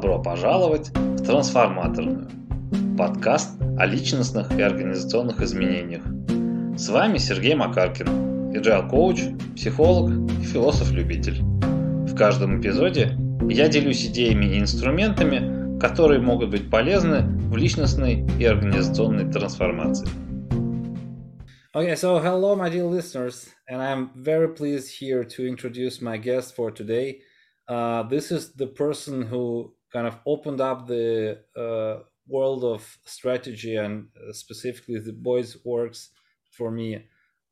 Добро пожаловать в Трансформаторную. Подкаст о личностных и организационных изменениях. С вами Сергей Макаркин, agile коуч, психолог и философ-любитель. В каждом эпизоде я делюсь идеями и инструментами, которые могут быть полезны в личностной и организационной трансформации. Okay, so hello, my dear listeners, and I'm very pleased here to introduce my guest for today. Uh, this is the person who kind of opened up the uh, world of strategy and uh, specifically the Boyd's works for me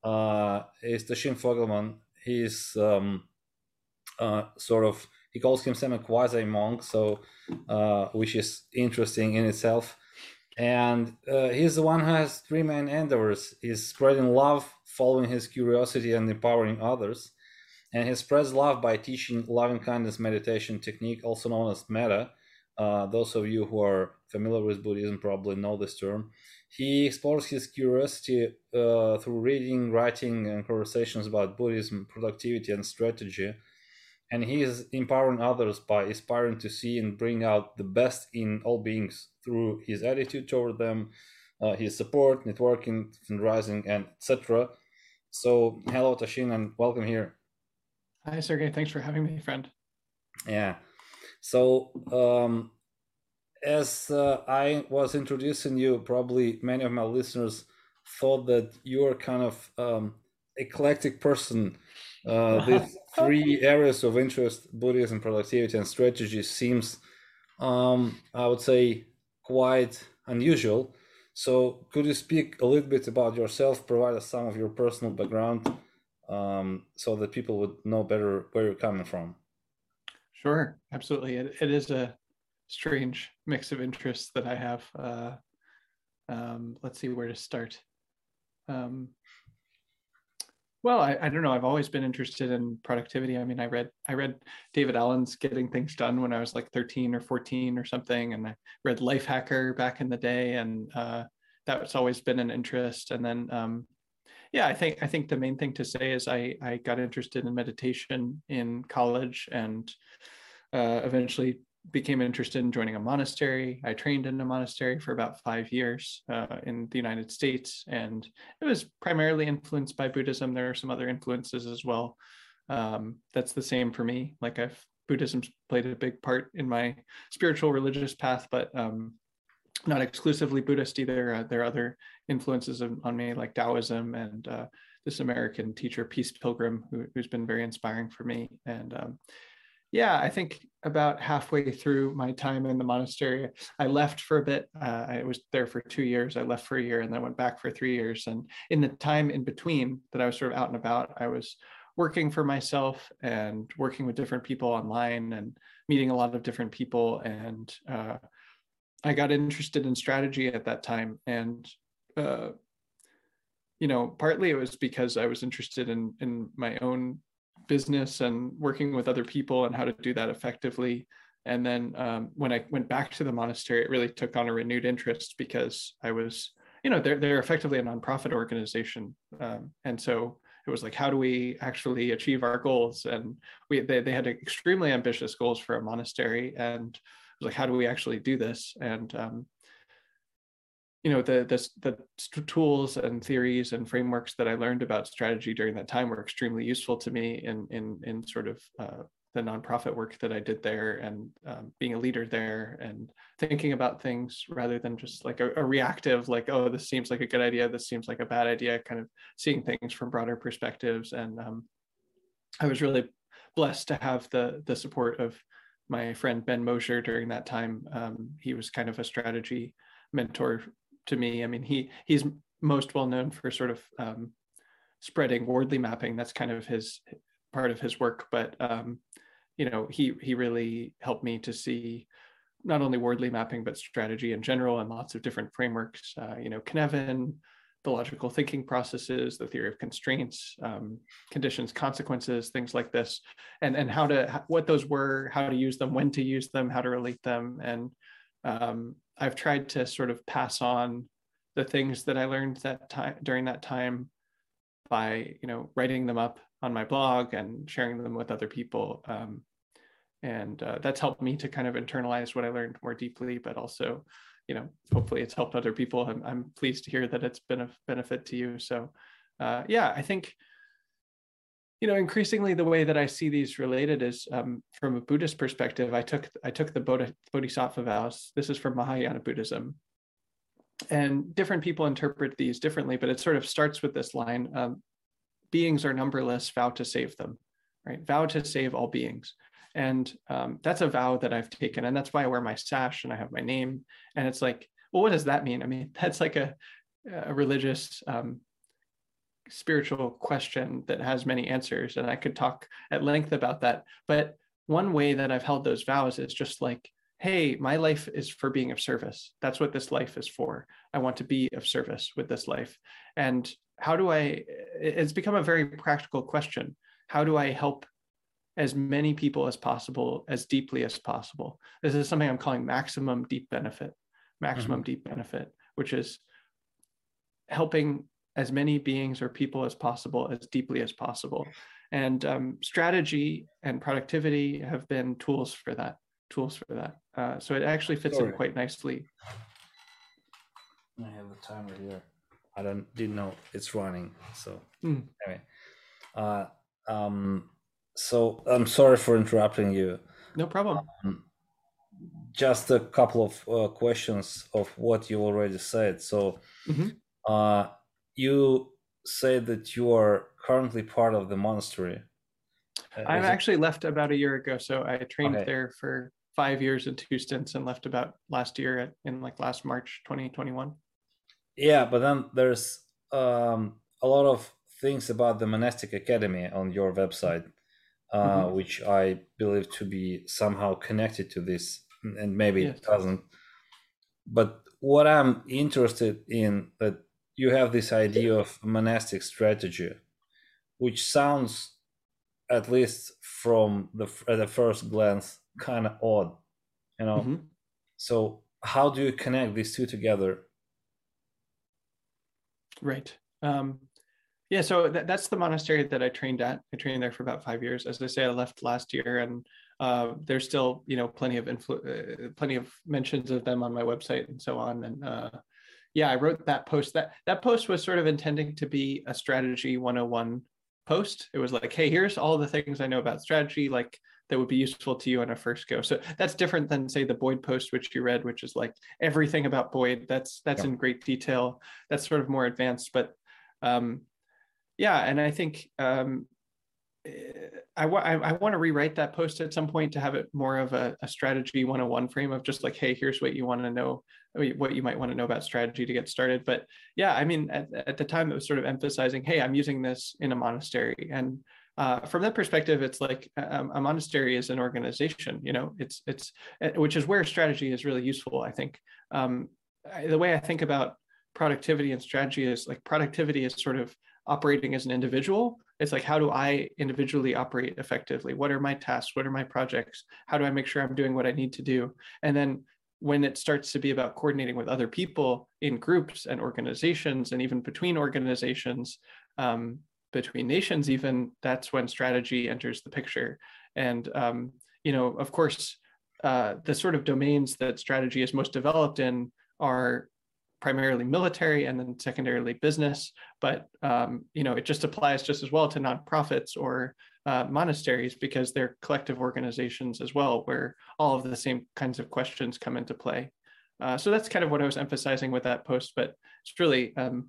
uh, is Tasshin Fogleman. He's um, uh, sort of he calls himself a quasi monk, so uh, which is interesting in itself. And uh, he's the one who has three main endeavors: he's spreading love, following his curiosity, and empowering others. And he spreads love by teaching loving kindness meditation technique, also known as metta, uh, those of you who are familiar with Buddhism probably know this term. He explores his curiosity uh, through reading, writing, and conversations about Buddhism, productivity, and strategy. And he is empowering others by aspiring to see and bring out the best in all beings through his attitude toward them, uh, his support, networking, fundraising, and etc. So, hello, Tasshin, and welcome here. Hi, Sergey. Thanks for having me, friend. Yeah. So, um, as uh, I was introducing you, probably many of my listeners thought that you are kind of um, eclectic person. Uh, these three areas of interest, Buddhism, productivity, and strategy, seems, um, I would say, quite unusual. So, could you speak a little bit about yourself, provide us some of your personal background, um, so that people would know better where you're coming from? Sure, absolutely. It, it is a strange mix of interests that I have. Uh, um, let's see where to start. Um, well, I, I, don't know. I've always been interested in productivity. I mean, I read I read David Allen's Getting Things Done when I was like 13 or 14 or something, and I read Lifehacker back in the day, and uh, that's always been an interest. And then, um, yeah, I think I think the main thing to say is I I got interested in meditation in college and uh, eventually became interested in joining a monastery. I trained in a monastery for about five years uh, in the United States, and it was primarily influenced by Buddhism. There are some other influences as well. Um, that's the same for me. Like I've Buddhism's played a big part in my spiritual religious path, but um, not exclusively Buddhist either. Uh, there are other influences on me, like Taoism and uh, this American teacher, Peace Pilgrim, who, has been very inspiring for me. And um, yeah, I think about halfway through my time in the monastery, I left for a bit. Uh, I was there for two years. I left for a year and then went back for three years. And in the time in between that I was sort of out and about, I was working for myself and working with different people online and meeting a lot of different people. And uh, I got interested in strategy at that time. And uh, you know, partly it was because I was interested in in my own business and working with other people and how to do that effectively. And then um, when I went back to the monastery, it really took on a renewed interest because I was, you know, they're they're effectively a nonprofit organization, um, and so it was like, how do we actually achieve our goals? And we they they had extremely ambitious goals for a monastery, and was like, how do we actually do this? And um, you know the, the the tools and theories and frameworks that I learned about strategy during that time were extremely useful to me in in in sort of uh, the nonprofit work that I did there and um, being a leader there and thinking about things rather than just like a, a, reactive like oh this seems like a good idea this seems like a bad idea kind of seeing things from broader perspectives and um, I was really blessed to have the the support of my friend Ben Mosior during that time um, he was kind of a strategy mentor to me. I mean, he he's most well known for sort of um, spreading Wardley mapping. That's kind of his part of his work. But um, you know, he he really helped me to see not only Wardley mapping but strategy in general and lots of different frameworks. Uh, you know, Cynefin, the logical thinking processes, the theory of constraints, um, conditions, consequences, things like this, and and how to what those were, how to use them, when to use them, how to relate them, and um, I've tried to sort of pass on the things that I learned that time during that time by you know writing them up on my blog and sharing them with other people. Um, and uh, that's helped me to kind of internalize what I learned more deeply, but also, you know, hopefully it's helped other people. I'm, I'm pleased to hear that it's been a benefit to you. So, uh, yeah, I think, you know, increasingly the way that I see these related is um, from a Buddhist perspective. I took I took the Bodhisattva vows. This is from Mahayana Buddhism, and different people interpret these differently. But it sort of starts with this line: um, "Beings are numberless. Vow to save them." Right? Vow to save all beings. And um, that's a vow that I've taken. And that's why I wear my sash and I have my name. And it's like, well, what does that mean? I mean, that's like a, a religious, um, spiritual question that has many answers. And I could talk at length about that. But one way that I've held those vows is just like, hey, my life is for being of service. That's what this life is for. I want to be of service with this life. And how do I, it's become a very practical question. How do I help as many people as possible, as deeply as possible. This is something I'm calling maximum deep benefit, maximum mm-hmm. deep benefit, which is helping as many beings or people as possible, as deeply as possible. And um, strategy and productivity have been tools for that. Tools for that. Uh, so it actually fits Sorry. in quite nicely. I have the timer here. I don't didn't know it's running. So mm. anyway, uh, um, so I'm sorry for interrupting you. No problem. Um, just a couple of uh, questions of what you already said. So, mm-hmm. uh, you say that you are currently part of the monastery. Uh, I've actually it... left about a year ago. So I trained okay. there for five years in two stints and left about last year at, in like last March 2021. Yeah, but then there's um, a lot of things about the monastic academy on your website uh, mm-hmm. which I believe to be somehow connected to this, and maybe yes. it doesn't. But what I'm interested in that you have this idea of monastic strategy, which sounds, at least from the at the first glance, kind of odd, you know. Mm-hmm. So how do you connect these two together? Right. Um, yeah, so that, that's the monastery that I trained at. I trained there for about five years. As I say, I left last year, and uh, there's still, you know, plenty of influ- uh, plenty of mentions of them on my website and so on. And uh, yeah, I wrote that post. That that post was sort of intending to be a strategy 101 post. It was like, hey, here's all the things I know about strategy, like that would be useful to you on a first go. So that's different than say the Boyd post, which you read, which is like everything about Boyd. That's that's yeah. in great detail. That's sort of more advanced, but um, yeah and i think um, I, I, I want to rewrite that post at some point to have it more of a, a strategy 101 frame of just like hey here's what you want to know what you might want to know about strategy to get started. But yeah i mean at, at the time it was sort of emphasizing hey i'm using this in a monastery. And uh, from that perspective it's like a, um, a, monastery is an organization you know it's it's uh, which is where strategy is really useful i think. Um, I, the way i think about productivity and strategy is like productivity is sort of operating as an individual. It's like how do i individually operate effectively? What are my tasks? What are my projects? How do i make sure i'm doing what i need to do? And then when it starts to be about coordinating with other people in groups and organizations and even between organizations um, between nations even that's when strategy enters the picture. And um, you know of course uh, the sort of domains that strategy is most developed in are primarily military and then secondarily business. But um, you know it just applies just as well to nonprofits or uh, monasteries because they're collective organizations as well where all of the same kinds of questions come into play. Uh, so that's kind of what i was emphasizing with that post but it's really um,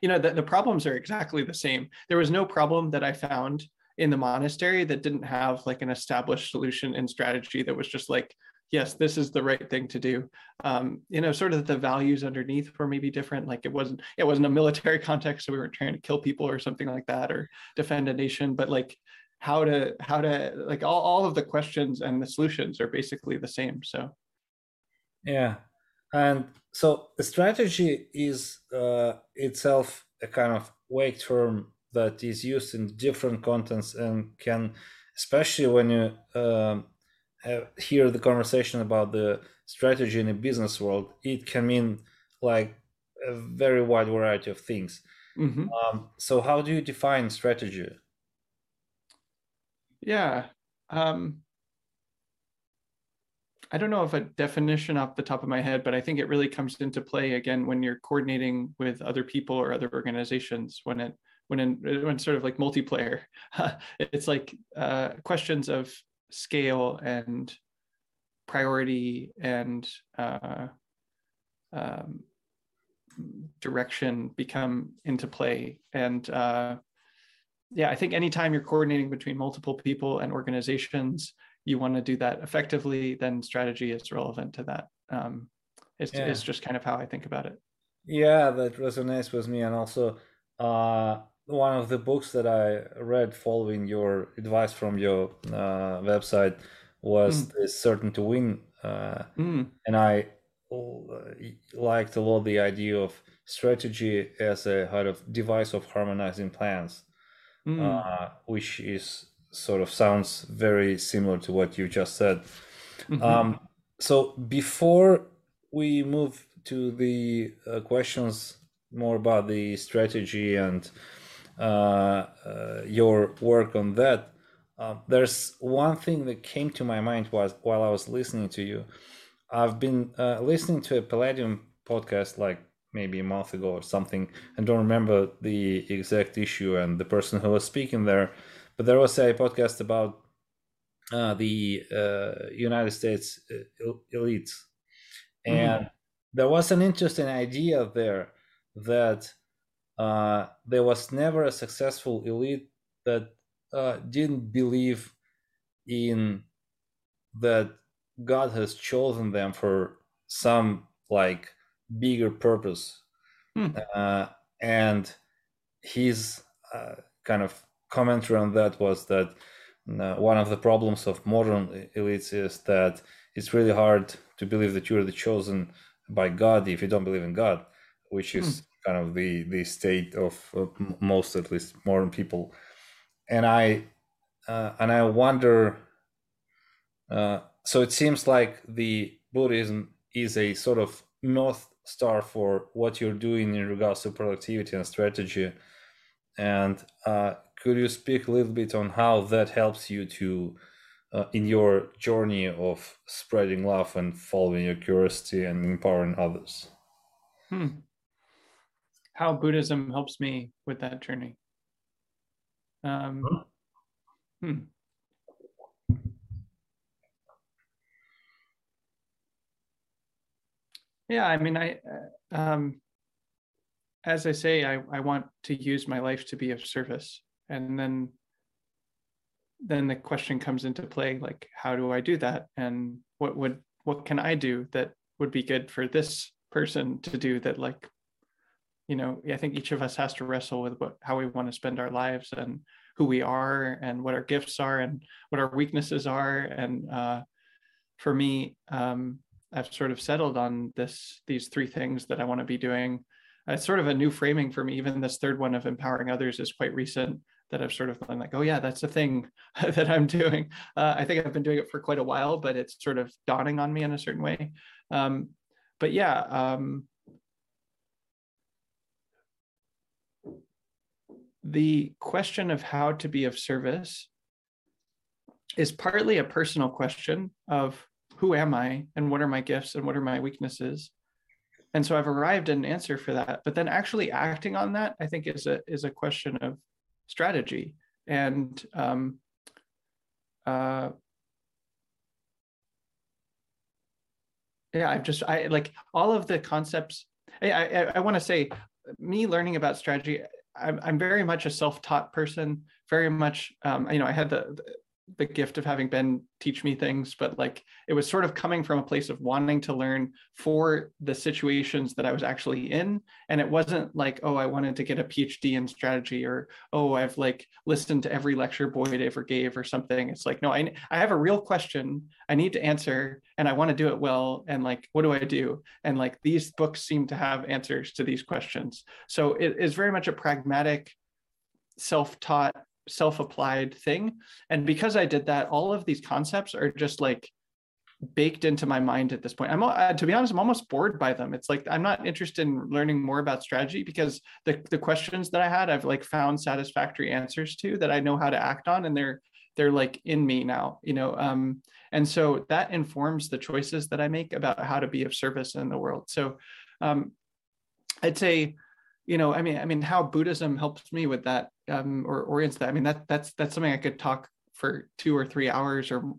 you know the, the problems are exactly the same. There was no problem that i found in the monastery that didn't have like an established solution and strategy that was just like yes, this is the right thing to do. Um, you know, sort of the values underneath were maybe different. Like it wasn't, it wasn't a military context, so we weren't trying to kill people or something like that, or defend a nation. But like how to, how to, like all, all of the questions and the solutions are basically the same. So, yeah, and so the strategy is uh, itself a kind of vague term that is used in different contents and can, especially when you um, hear the conversation about the strategy in a business world, it can mean like a very wide variety of things. Mm-hmm. Um, so, how do you define strategy? Yeah, um, I don't know if a definition off the top of my head, but I think it really comes into play again when you're coordinating with other people or other organizations. When it when in, when sort of like multiplayer, it's like uh, questions of scale and priority and uh, um, direction become into play. And uh, yeah, I think anytime you're coordinating between multiple people and organizations, you want to do that effectively, then strategy is relevant to that. Um, it's, yeah. it's just kind of how I think about it. Yeah, that resonates with me. And also, uh, one of the books that I read following your advice from your uh, website was mm. Certain to Win. Uh, mm. And I liked a lot the idea of strategy as a kind of device of harmonizing plans, mm. uh, which is sort of sounds very similar to what you just said. Mm-hmm. Um, so before we move to the uh, questions more about the strategy and uh, uh, your work on that, um, there's one thing that came to my mind was while I was listening to you. I've been uh, listening to a Palladium podcast like maybe a month ago or something. I don't remember the exact issue and the person who was speaking there but there was a podcast about uh, the uh, United States uh, elites, mm-hmm. and mm-hmm. there was an interesting idea there that uh, there was never a successful elite that uh, didn't believe in that God has chosen them for some like bigger purpose, mm. and his kind of commentary on that was that uh, one of the problems of modern elites is that it's really hard to believe that you're the chosen by God if you don't believe in God, which is mm. Kind of the the state of uh, most, at least, modern people. And I uh, and I wonder. Uh, so it seems like the Buddhism is a sort of north star for what you're doing in regards to productivity and strategy. And uh, could you speak a little bit on how that helps you to uh, in your journey of spreading love and following your curiosity and empowering others hmm. How buddhism helps me with that journey. Um, hmm. yeah i mean i uh, um, as i say I, I want to use my life to be of service. And then then the question comes into play like how do i do that? And what would what can i do that would be good for this person to do that like you know i think each of us has to wrestle with what how we want to spend our lives and who we are and what our gifts are and what our weaknesses are and uh, for me um, i've sort of settled on this these three things that i want to be doing it's sort of a new framing for me even this third one of empowering others is quite recent that I've sort of been like, oh yeah, that's the thing that I'm doing. Uh, I think I've been doing it for quite a while, but it's sort of dawning on me in a certain way. Um, but yeah, um, the question of how to be of service is partly a personal question of who am I and what are my gifts and what are my weaknesses. And so I've arrived at an answer for that. But then actually acting on that, I think is a is a question of strategy. And um, uh, yeah, I've just I like all of the concepts. I I, I want to say, me learning about strategy. I'm I'm very much a self-taught person. Very much, um, you know, I had the, the gift of having Ben teach me things, but like it was sort of coming from a place of wanting to learn for the situations that I was actually in. And it wasn't like, oh, I wanted to get a PhD in strategy or, oh, I've like listened to every lecture Boyd ever gave or something. It's like, no, I, I have a real question I need to answer and I want to do it well. And like, what do I do? And like these books seem to have answers to these questions. So it is very much a pragmatic, self taught self-applied thing. And because i did that all of these concepts are just like baked into my mind at this point. I'm uh, to be honest i'm almost bored by them. It's like i'm not interested in learning more about strategy because the, the questions that i had i've like found satisfactory answers to that i know how to act on and they're they're like in me now you know um and so that informs the choices that i make about how to be of service in the world. So um i'd say you know i mean i mean how buddhism helps me with that um or orients that i mean that that's that's something i could talk for two or three hours or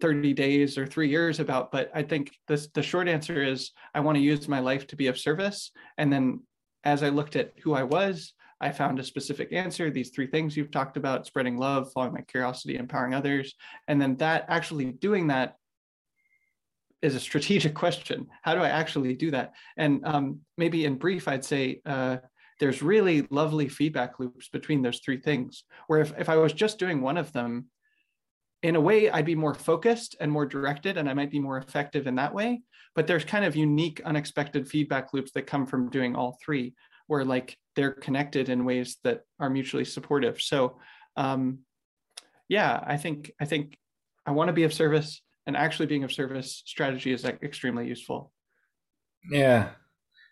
30 days or three years about but i think this the short answer is i want to use my life to be of service and then as i looked at who i was I found a specific answer, these three things you've talked about spreading love, following my curiosity, empowering others. And then that actually doing that is a strategic question. How do I actually do that? And um, maybe in brief, I'd say uh, there's really lovely feedback loops between those three things, where if, if I was just doing one of them, in a way, I'd be more focused and more directed, and I might be more effective in that way. But there's kind of unique, unexpected feedback loops that come from doing all three where like they're connected in ways that are mutually supportive. So um, yeah, I think I think I want to be of service and actually being of service strategy is like extremely useful. Yeah.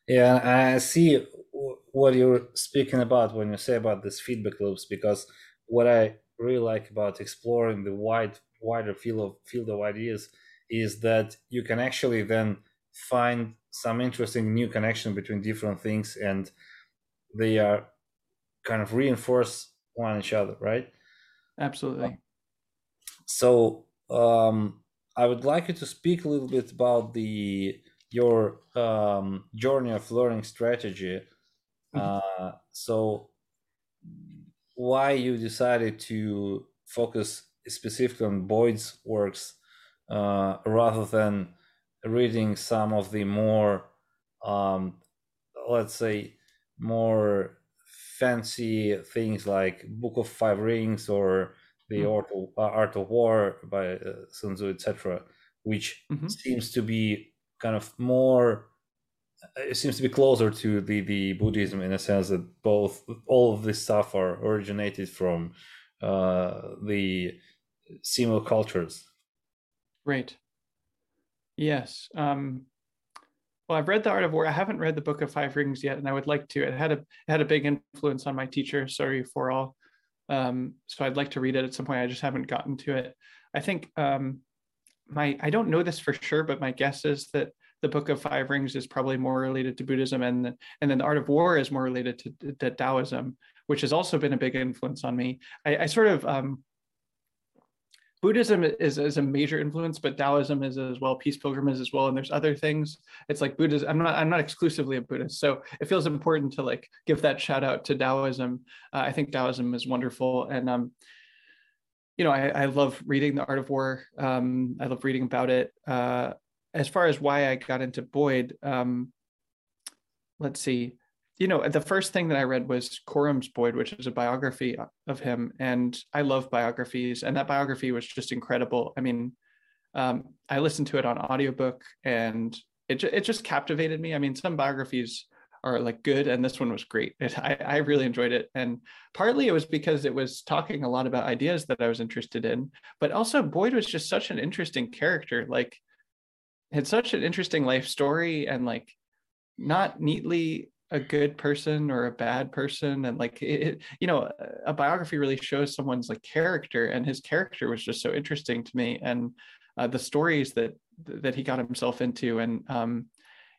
Yeah, I see what you're speaking about when you say about this feedback loops because what I really like about exploring the wide wider field of field of ideas is that you can actually then find some interesting new connection between different things and they are kind of reinforce one each other, right? Absolutely. So um, I would like you to speak a little bit about the your um, journey of learning strategy. Mm-hmm. Uh, so why you decided to focus specifically on Boyd's works uh, rather than reading some of the more um, let's say more fancy things like Book of Five Rings or the mm-hmm. Art, of, uh, Art of War by uh, Sun Tzu, etc., which mm-hmm. seems to be kind of more. It seems to be closer to the, the Buddhism in a sense that both all of this stuff are originated from uh, the similar cultures. Right. Yes. Um, well, I've read The Art of War. I haven't read the Book of Five Rings yet, and I would like to. It had a it had a big influence on my teacher, Soryu Forall. Um, so I'd like to read it at some point. I just haven't gotten to it. I think um, my I don't know this for sure, but my guess is that the Book of Five Rings is probably more related to Buddhism, and and then the Art of War is more related to, to Taoism, which has also been a big influence on me. I, I sort of um, Buddhism is, is a major influence, but Taoism is as well, peace pilgrim is as well, and there's other things. It's like Buddhism. I'm not I'm not exclusively a Buddhist, so it feels important to like give that shout out to Taoism. Uh, I think Taoism is wonderful, and um, you know, I, I love reading the Art of War. Um, I love reading about it. Uh, as far as why I got into Boyd, um, let's see you know, the first thing that I read was Coram's Boyd, which is a biography of him. And I love biographies. And that biography was just incredible. I mean, um, I listened to it on audiobook and it, it just captivated me. I mean, some biographies are like good and this one was great. It, I, I really enjoyed it. And partly it was because it was talking a lot about ideas that I was interested in, but also Boyd was just such an interesting character. Like had such an interesting life story and like not neatly a good person or a bad person and like it, you know a biography really shows someone's like character and his character was just so interesting to me and uh, the stories that that he got himself into and um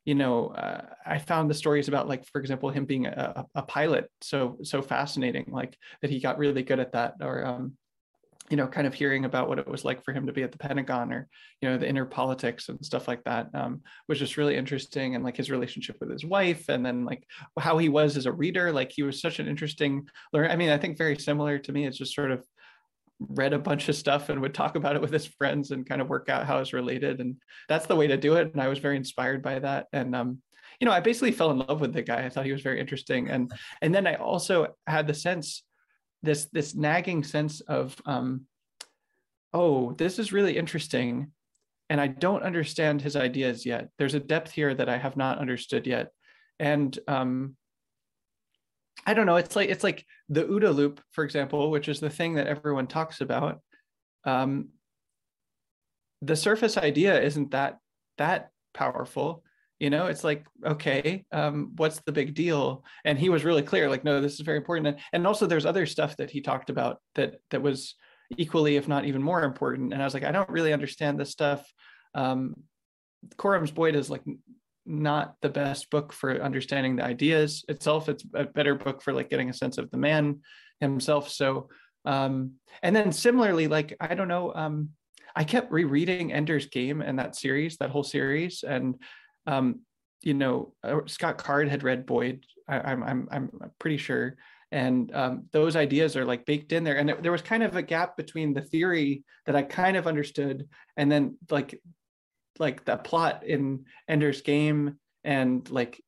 you know uh, i found the stories about like for example him being a, a pilot so so fascinating like that he got really good at that or um you know, kind of hearing about what it was like for him to be at the Pentagon or, you know, the inner politics and stuff like that um, was just really interesting. And like his relationship with his wife and then like how he was as a reader, like he was such an interesting learner. I mean, I think very similar to me. It's just sort of read a bunch of stuff and would talk about it with his friends and kind of work out how it's related. And that's the way to do it. And I was very inspired by that. And, um, you know, I basically fell in love with the guy. I thought he was very interesting. And, and then I also had the sense this this nagging sense of um, oh this is really interesting and i don't understand his ideas yet. There's a depth here that i have not understood yet. And um, i don't know it's like it's like the OODA loop for example which is the thing that everyone talks about. Um, the surface idea isn't that that powerful you know it's like okay um, what's the big deal and he was really clear like no this is very important and also there's other stuff that he talked about that that was equally, if not even more important. And I was like, I don't really understand this stuff. Um, Coram's Boyd is like not the best book for understanding the ideas itself. It's a better book for like getting a sense of the man himself. So, um, and then similarly, like I don't know, um, I kept rereading Ender's Game and that series, that whole series, and um, you know, uh, Scott Card had read Boyd. I, am I'm I'm pretty sure, and um, those ideas are like baked in there. And it, there was kind of a gap between the theory that I kind of understood, and then like like the plot in Ender's Game and like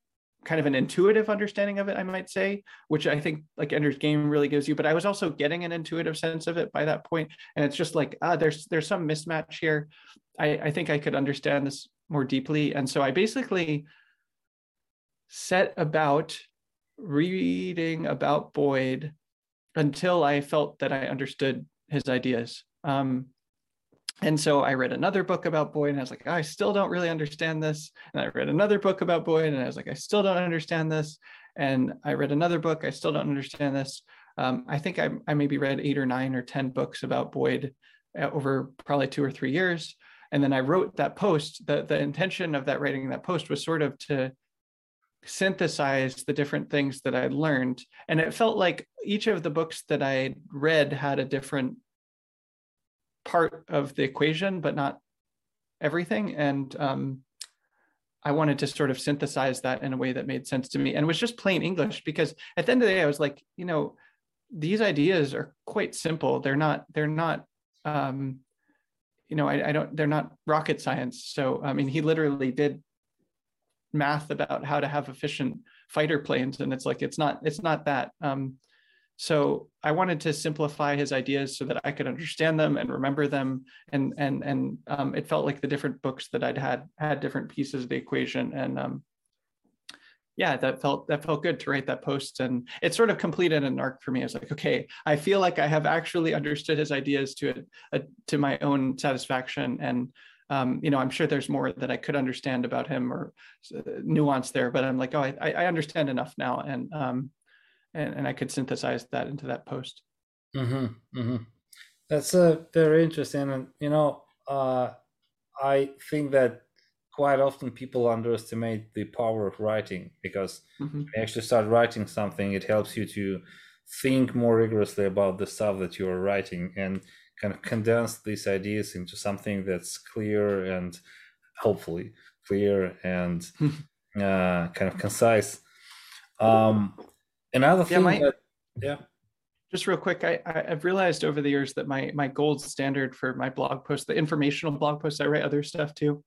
kind of an intuitive understanding of it, I might say, which I think like Ender's Game really gives you. But I was also getting an intuitive sense of it by that point, and it's just like ah, there's there's some mismatch here. I, I think I could understand this more deeply, and so I basically set about reading about Boyd until I felt that I understood his ideas. Um, and so I read another book about Boyd and I was like, I still don't really understand this. And I read another book about Boyd and I was like, I still don't understand this. And I read another book, I still don't understand this. Um, I think I, I maybe read eight or nine or 10 books about Boyd uh, over probably two or three years. And then I wrote that post. The, the intention of that writing that post was sort of to synthesize the different things that I'd learned. And it felt like each of the books that I read had a different part of the equation, but not everything. And um, I wanted to sort of synthesize that in a way that made sense to me and was just plain English because at the end of the day, I was like, you know, these ideas are quite simple. They're not, they're not, um, you know, I, I don't, they're not rocket science. So, I mean, he literally did math about how to have efficient fighter planes. And it's like, it's not, it's not that. Um, so I wanted to simplify his ideas so that I could understand them and remember them. And and and um, it felt like the different books that I'd had had different pieces of the equation. And um, yeah, that felt that felt good to write that post. And it sort of completed an arc for me. I was like, okay, I feel like I have actually understood his ideas to a, a to my own satisfaction. And um, you know, I'm sure there's more that I could understand about him or uh, nuance there, but I'm like, oh, I, I understand enough now. And um, and, and I could synthesize that into that post. Mm-hmm, mm-hmm. That's uh, very interesting, and you know, uh, I think that quite often people underestimate the power of writing because mm-hmm. when you actually start writing something, it helps you to think more rigorously about the stuff that you are writing and kind of condense these ideas into something that's clear and hopefully clear and uh, kind of concise. Um, Another thing, yeah, my, that, yeah. Just real quick, I, I've realized over the years that my my gold standard for my blog post, the informational blog posts, I write other stuff too,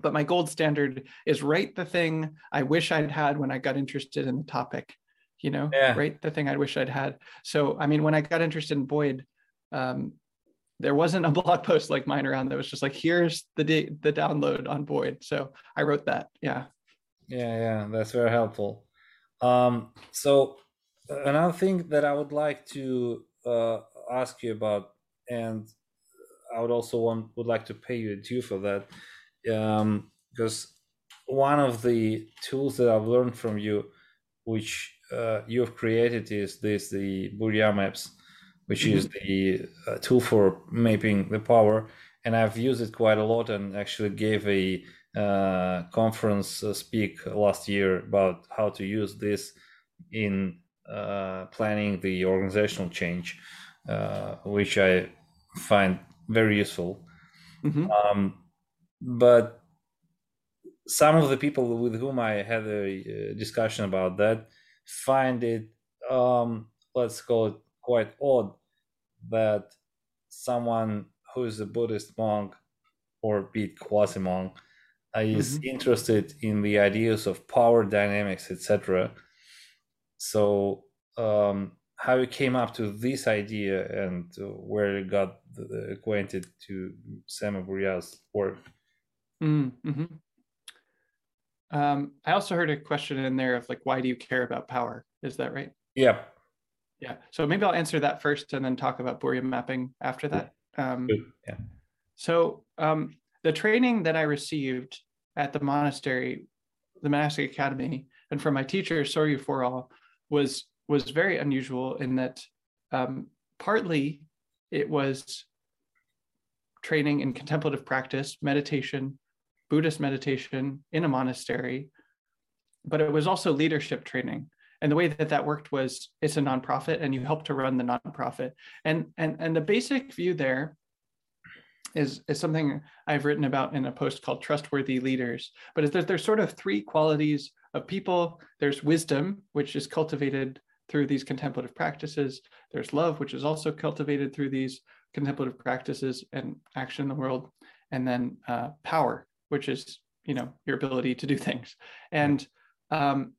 but my gold standard is write the thing I wish I'd had when I got interested in the topic. You know, yeah. write the thing I wish I'd had. So, I mean, when I got interested in Boyd, um, there wasn't a blog post like mine around that was just like, here's the the download on Boyd. So I wrote that. Yeah. Yeah, yeah, that's very helpful. Um, so another thing that I would like to uh, ask you about, and I would also want would like to pay you a due for that, um, because one of the tools that I've learned from you, which uh, you have created, is this the Burja maps, which mm-hmm. is the uh, tool for mapping the power, and I've used it quite a lot, and actually gave a uh, conference uh, speak last year about how to use this in uh, planning the organizational change, uh, which I find very useful. Mm-hmm. Um, but some of the people with whom I had a, discussion about that find it, um, let's call it, quite odd that someone who is a Buddhist monk or be it quasi monk is mm-hmm. interested in the ideas of power dynamics, etc. So, um, how you came up to this idea and where you got acquainted to Sam Burja's work? Mm-hmm. Um, I also heard a question in there of like, why do you care about power? Is that right? Yeah. Yeah. So maybe I'll answer that first and then talk about Burja mapping after that. Um, yeah. So um, the training that I received at the monastery, the monastic academy, and from my teacher Soryu Forall was was very unusual in that um, partly it was training in contemplative practice, meditation, Buddhist meditation in a monastery, but it was also leadership training. And the way that that worked was it's a nonprofit and you help to run the nonprofit. And, and, and the basic view there is, is something I've written about in a post called Trustworthy Leaders. But there's, there's sort of three qualities of people. There's wisdom, which is cultivated through these contemplative practices. There's love, which is also cultivated through these contemplative practices and action in the world. And then uh, power, which is you know your ability to do things. And um,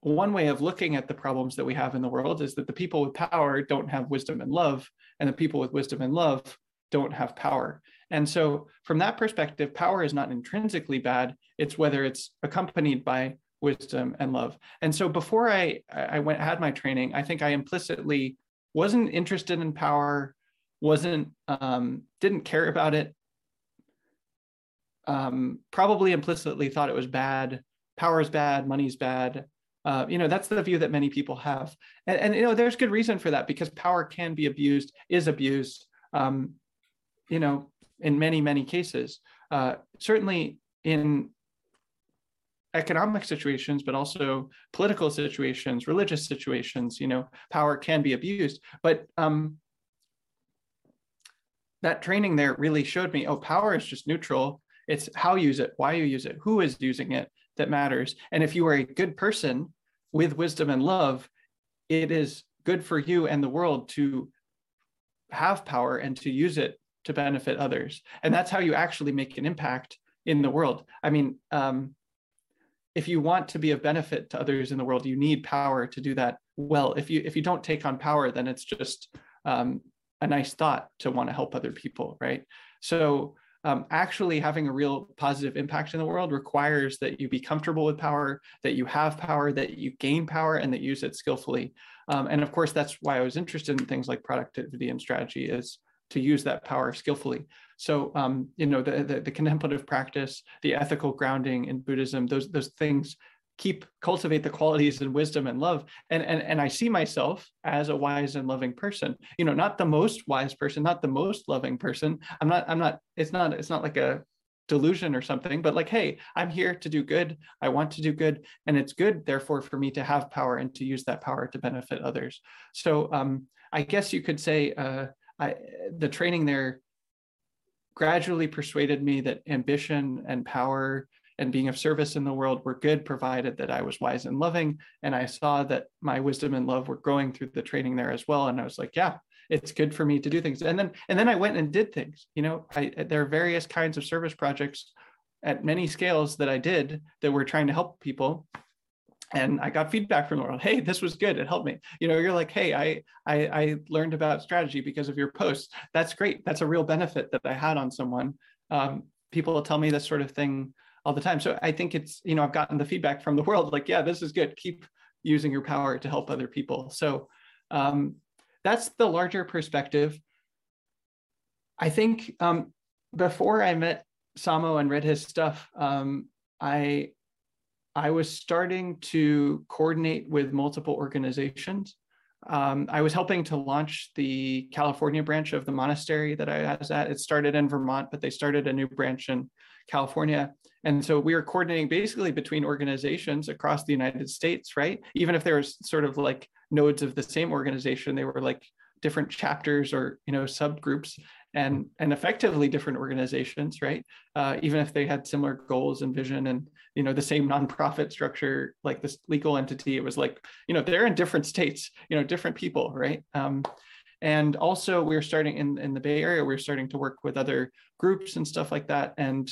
one way of looking at the problems that we have in the world is that the people with power don't have wisdom and love, and the people with wisdom and love don't have power. And so, from that perspective, power is not intrinsically bad. It's whether it's accompanied by wisdom and love. And so, before I I went had my training, I think I implicitly wasn't interested in power, wasn't um, didn't care about it. Um, probably implicitly thought it was bad. Power is bad. Money's bad. Uh, you know that's the view that many people have, and, and, you know there's good reason for that because power can be abused, is abused. Um, you know, in many many cases, uh, certainly in economic situations, but also political situations, religious situations. You know, power can be abused, but um, that training there really showed me, oh, power is just neutral. It's how you use it, why you use it, who is using it, that matters. And if you are a good person with wisdom and love, it is good for you and the world to have power and to use it to benefit others. And that's how you actually make an impact in the world. I mean, um, if you want to be of benefit to others in the world, you need power to do that well. If you if you don't take on power, then it's just um, a nice thought to want to help other people, right? So um, actually having a real positive impact in the world requires that you be comfortable with power, that you have power, that you gain power, and that you use it skillfully. Um, and of course, that's why I was interested in things like productivity and strategy is to use that power skillfully. So, um, you know, the, the, the contemplative practice, the ethical grounding in Buddhism, those those things keep cultivate the qualities and wisdom and love. And, and and i see myself as a wise and loving person. You know not the most wise person not the most loving person. I'm not i'm not it's not it's not like a delusion or something but like hey i'm here to do good. I want to do good and it's good therefore for me to have power and to use that power to benefit others. So um i guess you could say uh i the training there gradually persuaded me that ambition and power and being of service in the world were good, provided that I was wise and loving. And I saw that my wisdom and love were growing through the training there as well. And I was like, yeah, it's good for me to do things. And then and then I went and did things. You know, I, there are various kinds of service projects at many scales that I did that were trying to help people and I got feedback from the world. Hey, this was good. It helped me. You know, you're like, hey, I, I I learned about strategy because of your posts. That's great. That's a real benefit that I had on someone. Um, people tell me this sort of thing all the time. So I think it's, you know, I've gotten the feedback from the world like, yeah, this is good. Keep using your power to help other people. So um, that's the larger perspective. I think um, before I met Samo and read his stuff, um, I I was starting to coordinate with multiple organizations. Um, I was helping to launch the California branch of the monastery that I was at. It started in Vermont, but they started a new branch in California. And so we were coordinating basically between organizations across the United States, right? Even if there was sort of like nodes of the same organization, they were like different chapters or you know subgroups and and effectively different organizations right uh, even if they had similar goals and vision and you know the same nonprofit structure like this legal entity it was like you know they're in different states you know different people right um, and also we we're starting in in the bay area we're starting to work with other groups and stuff like that and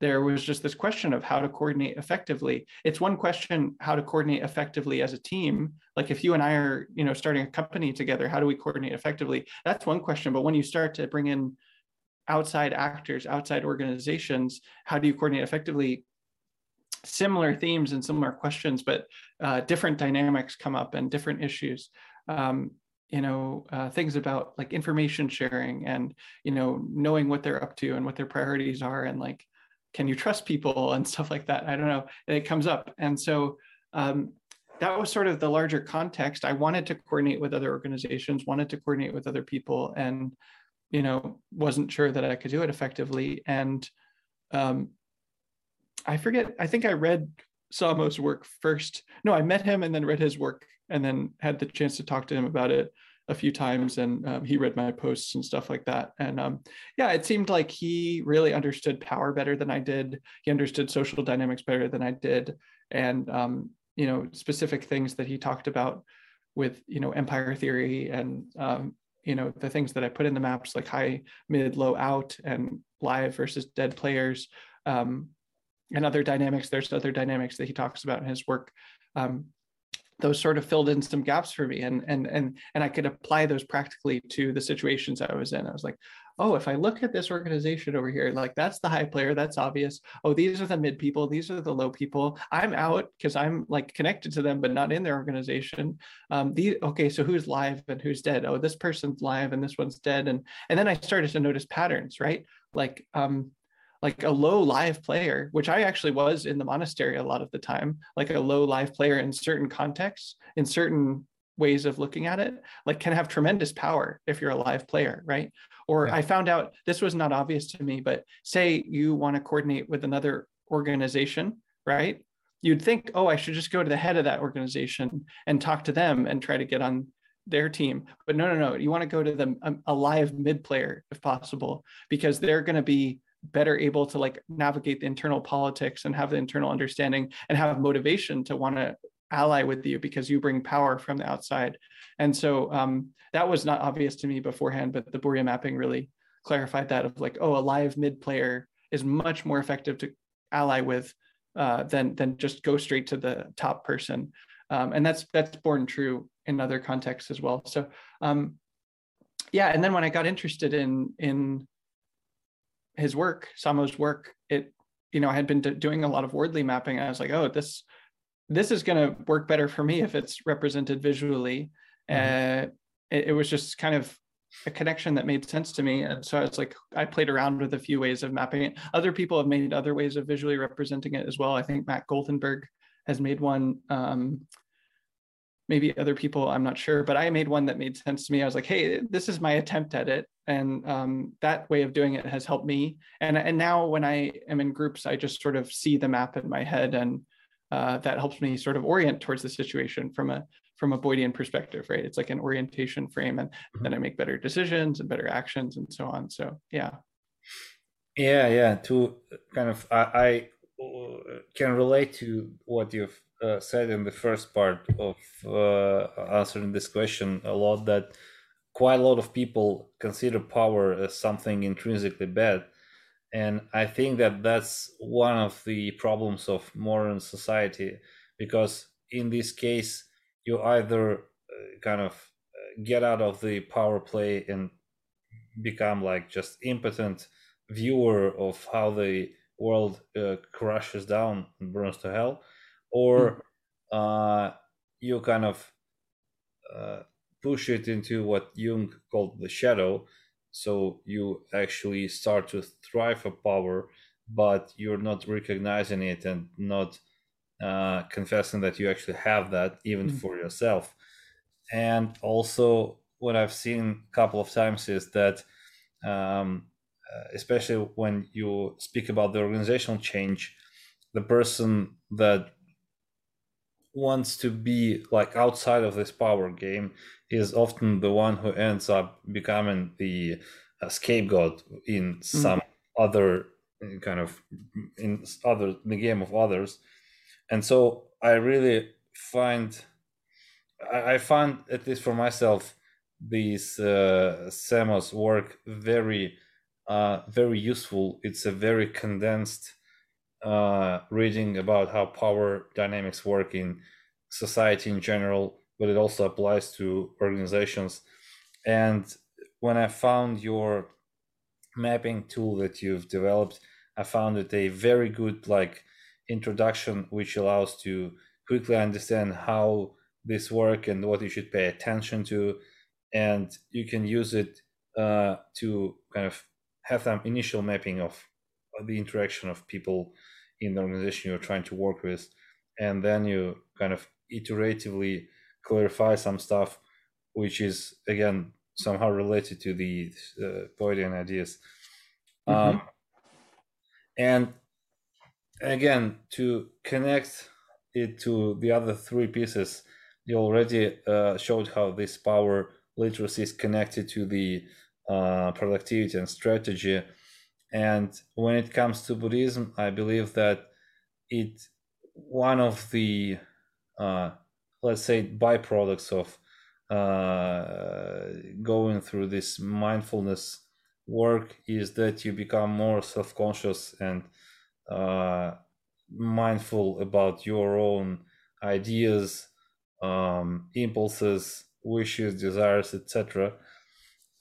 there was just this question of how to coordinate effectively. It's one question how to coordinate effectively as a team. Like if you and I are, you know, starting a company together, how do we coordinate effectively? That's one question. But when you start to bring in outside actors, outside organizations, how do you coordinate effectively? Similar themes and similar questions, but uh, different dynamics come up and different issues. Um, you know uh, things about like information sharing and you know knowing what they're up to and what their priorities are and like can you trust people and stuff like that i don't know it comes up and so um, that was sort of the larger context i wanted to coordinate with other organizations wanted to coordinate with other people and you know, wasn't sure that I could do it effectively. And um, I forget, I think I read Samo's work first. No, I met him and then read his work and then had the chance to talk to him about it a few times and um, he read my posts and stuff like that. And um, yeah it seemed like he really understood power better than i did. He understood social dynamics better than i did. And um, you know specific things that he talked about with you know empire theory and um, you know the things that i put in the maps like high mid low out and live versus dead players um, and other dynamics. There's other dynamics that he talks about in his work. Um, those sort of filled in some gaps for me and and and and I could apply those practically to the situations I was in. I was like, oh, if I look at this organization over here, like that's the high player, that's obvious. Oh, these are the mid people, these are the low people. I'm out because I'm like connected to them, but not in their organization. Um, the okay, so who's live and who's dead? Oh, this person's live and this one's dead. And and then I started to notice patterns, right? Like um, like a low live player, which I actually was in the monastery a lot of the time, like a low live player in certain contexts, in certain ways of looking at it, like can have tremendous power if you're a live player, right? Or yeah. I found out this was not obvious to me, but say you want to coordinate with another organization, right? You'd think, oh, I should just go to the head of that organization and talk to them and try to get on their team. But no, no, no. You want to go to them um, a live mid player if possible, because they're going to be better able to like navigate the internal politics and have the internal understanding and have motivation to want to ally with you because you bring power from the outside. And so um, that was not obvious to me beforehand, but the Burja mapping really clarified that of like, oh, a live mid player is much more effective to ally with uh, than than just go straight to the top person. Um, and that's that's born true in other contexts as well. So um, yeah, and then when I got interested in in his work, Samo's work, it, you know, I had been doing a lot of Wardley mapping. And I was like, oh, this, this is going to work better for me if it's represented visually. Mm-hmm. Uh, it, it was just kind of a connection that made sense to me. And so I was like, I played around with a few ways of mapping it. Other people have made other ways of visually representing it as well. I think Matt Goldenberg has made one. Um, maybe other people, I'm not sure, but I made one that made sense to me. I was like, hey, this is my attempt at it. And um, that way of doing it has helped me. And and now when i am in groups i just sort of see the map in my head and uh, that helps me sort of orient towards the situation from a from a boydian perspective right? It's like an orientation frame and mm-hmm. then i make better decisions and better actions and so on. So yeah. Yeah yeah. To kind of i, I uh, can relate to what you've uh, said in the first part of uh, answering this question a lot that quite a lot of people consider power as something intrinsically bad. And i think that that's one of the problems of modern society because in this case you either uh, kind of uh, get out of the power play and become like just impotent viewer of how the world uh, crashes down and burns to hell or mm. uh, you kind of uh, push it into what Jung called the shadow. So you actually start to thrive for power, but you're not recognizing it and not uh, confessing that you actually have that even mm-hmm. for yourself. And also, what I've seen a couple of times is that, um, uh, especially when you speak about the organizational change, the person that wants to be like outside of this power game is often the one who ends up becoming the uh, scapegoat in mm. some mm-hmm. other uh, kind of in other the game of others and so i really find i, I find at least for myself these uh, Samo's work very uh, very useful it's a very condensed uh, reading about how power dynamics work in society in general, but it also applies to organizations. And when I found your mapping tool that you've developed, I found it a very good like introduction, which allows to quickly understand how this work and what you should pay attention to, and you can use it uh, to kind of have some initial mapping of the interaction of people in the organization you're trying to work with and then you kind of iteratively clarify some stuff which is again somehow related to the uh, ideas. Mm-hmm. Um, and again, to connect it to the other three pieces, you already uh, showed how this power literacy is connected to the uh, productivity and strategy. And when it comes to Buddhism, I believe that it one of the uh, let's say byproducts of uh, going through this mindfulness work is that you become more self-conscious and uh, mindful about your own ideas um, impulses wishes desires etc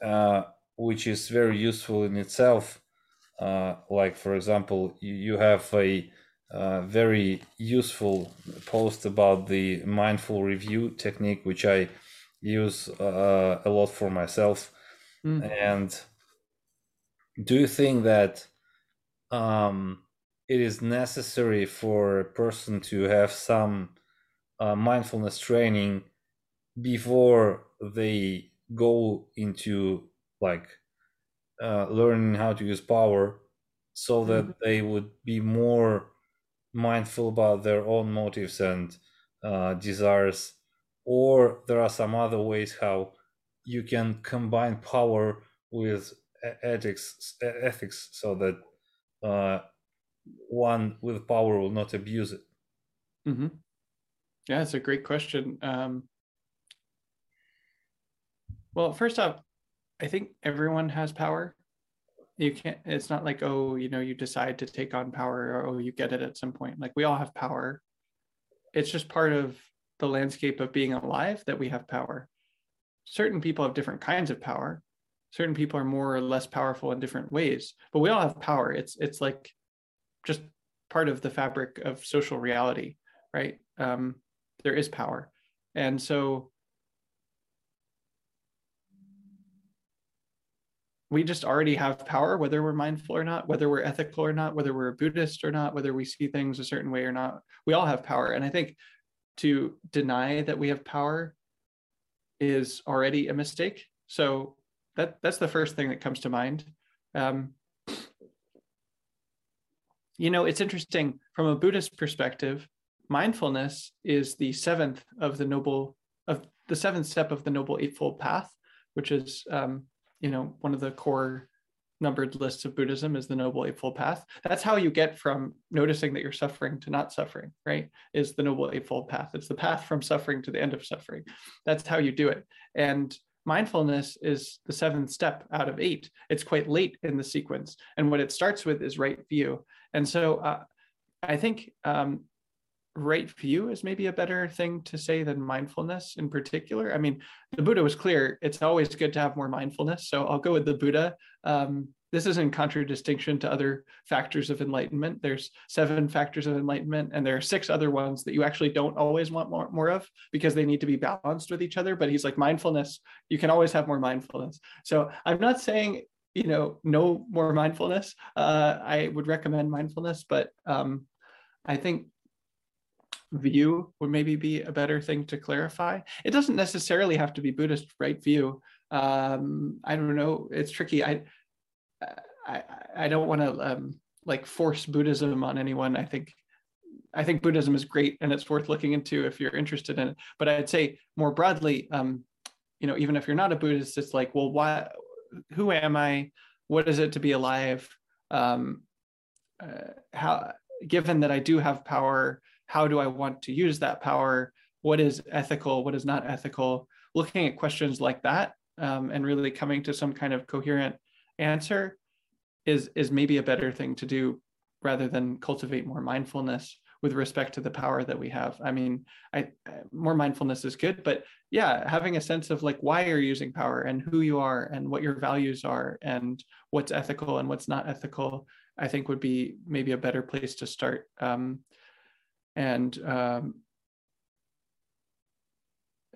uh, which is very useful in itself uh, like for example you, have a uh, very useful post about the mindful review technique which i use uh, a lot for myself mm. and do you think that um, it is necessary for a person to have some uh, mindfulness training before they go into like uh, learning how to use power so that mm-hmm. they would be more mindful about their own motives and uh, desires or there are some other ways how you can combine power with ethics ethics so that uh, one with power will not abuse it mm-hmm. yeah it's a great question um, well first off i think everyone has power. You can't it's not like oh you know you decide to take on power or oh you get it at some point. Like we all have power. It's just part of the landscape of being alive that we have power. Certain people have different kinds of power. Certain people are more or less powerful in different ways but we all have power. It's it's like just part of the fabric of social reality right? Um, there is power. And so we just already have power whether we're mindful or not whether we're ethical or not whether we're a buddhist or not whether we see things a certain way or not we all have power and i think to deny that we have power is already a mistake so that that's the first thing that comes to mind. Um, you know, it's interesting from a Buddhist perspective. Mindfulness is the seventh of the noble of the seventh step of the noble eightfold path, which is um, you know one of the core numbered lists of Buddhism is the Noble Eightfold Path. That's how you get from noticing that you're suffering to not suffering, right? Is the Noble Eightfold Path. It's the path from suffering to the end of suffering. That's how you do it. And mindfulness is the seventh step out of eight. It's quite late in the sequence. And what it starts with is right view. And so uh, I think um, right view is maybe a better thing to say than mindfulness in particular. I mean, the Buddha was clear. It's always good to have more mindfulness. So I'll go with the Buddha. Um, this is in contradistinction to other factors of enlightenment. There's seven factors of enlightenment, and there are six other ones that you actually don't always want more, more of because they need to be balanced with each other. But he's like mindfulness, you can always have more mindfulness. So I'm not saying you know no more mindfulness. Uh, I would recommend mindfulness, but um, I think view would maybe be a better thing to clarify. It doesn't necessarily have to be Buddhist right view. Um, I don't know. It's tricky. I I, I don't want to um, like force Buddhism on anyone. I think I think Buddhism is great and it's worth looking into if you're interested in it. But I'd say more broadly, um, you know, even if you're not a Buddhist, it's like, well, why? Who am I? What is it to be alive? Um, uh, how? Given that I do have power, how do I want to use that power? What is ethical? What is not ethical? Looking at questions like that um, and really coming to some kind of coherent answer is is maybe a better thing to do rather than cultivate more mindfulness with respect to the power that we have i mean i more mindfulness is good but yeah having a sense of like why you're using power and who you are and what your values are and what's ethical and what's not ethical i think would be maybe a better place to start um, and um,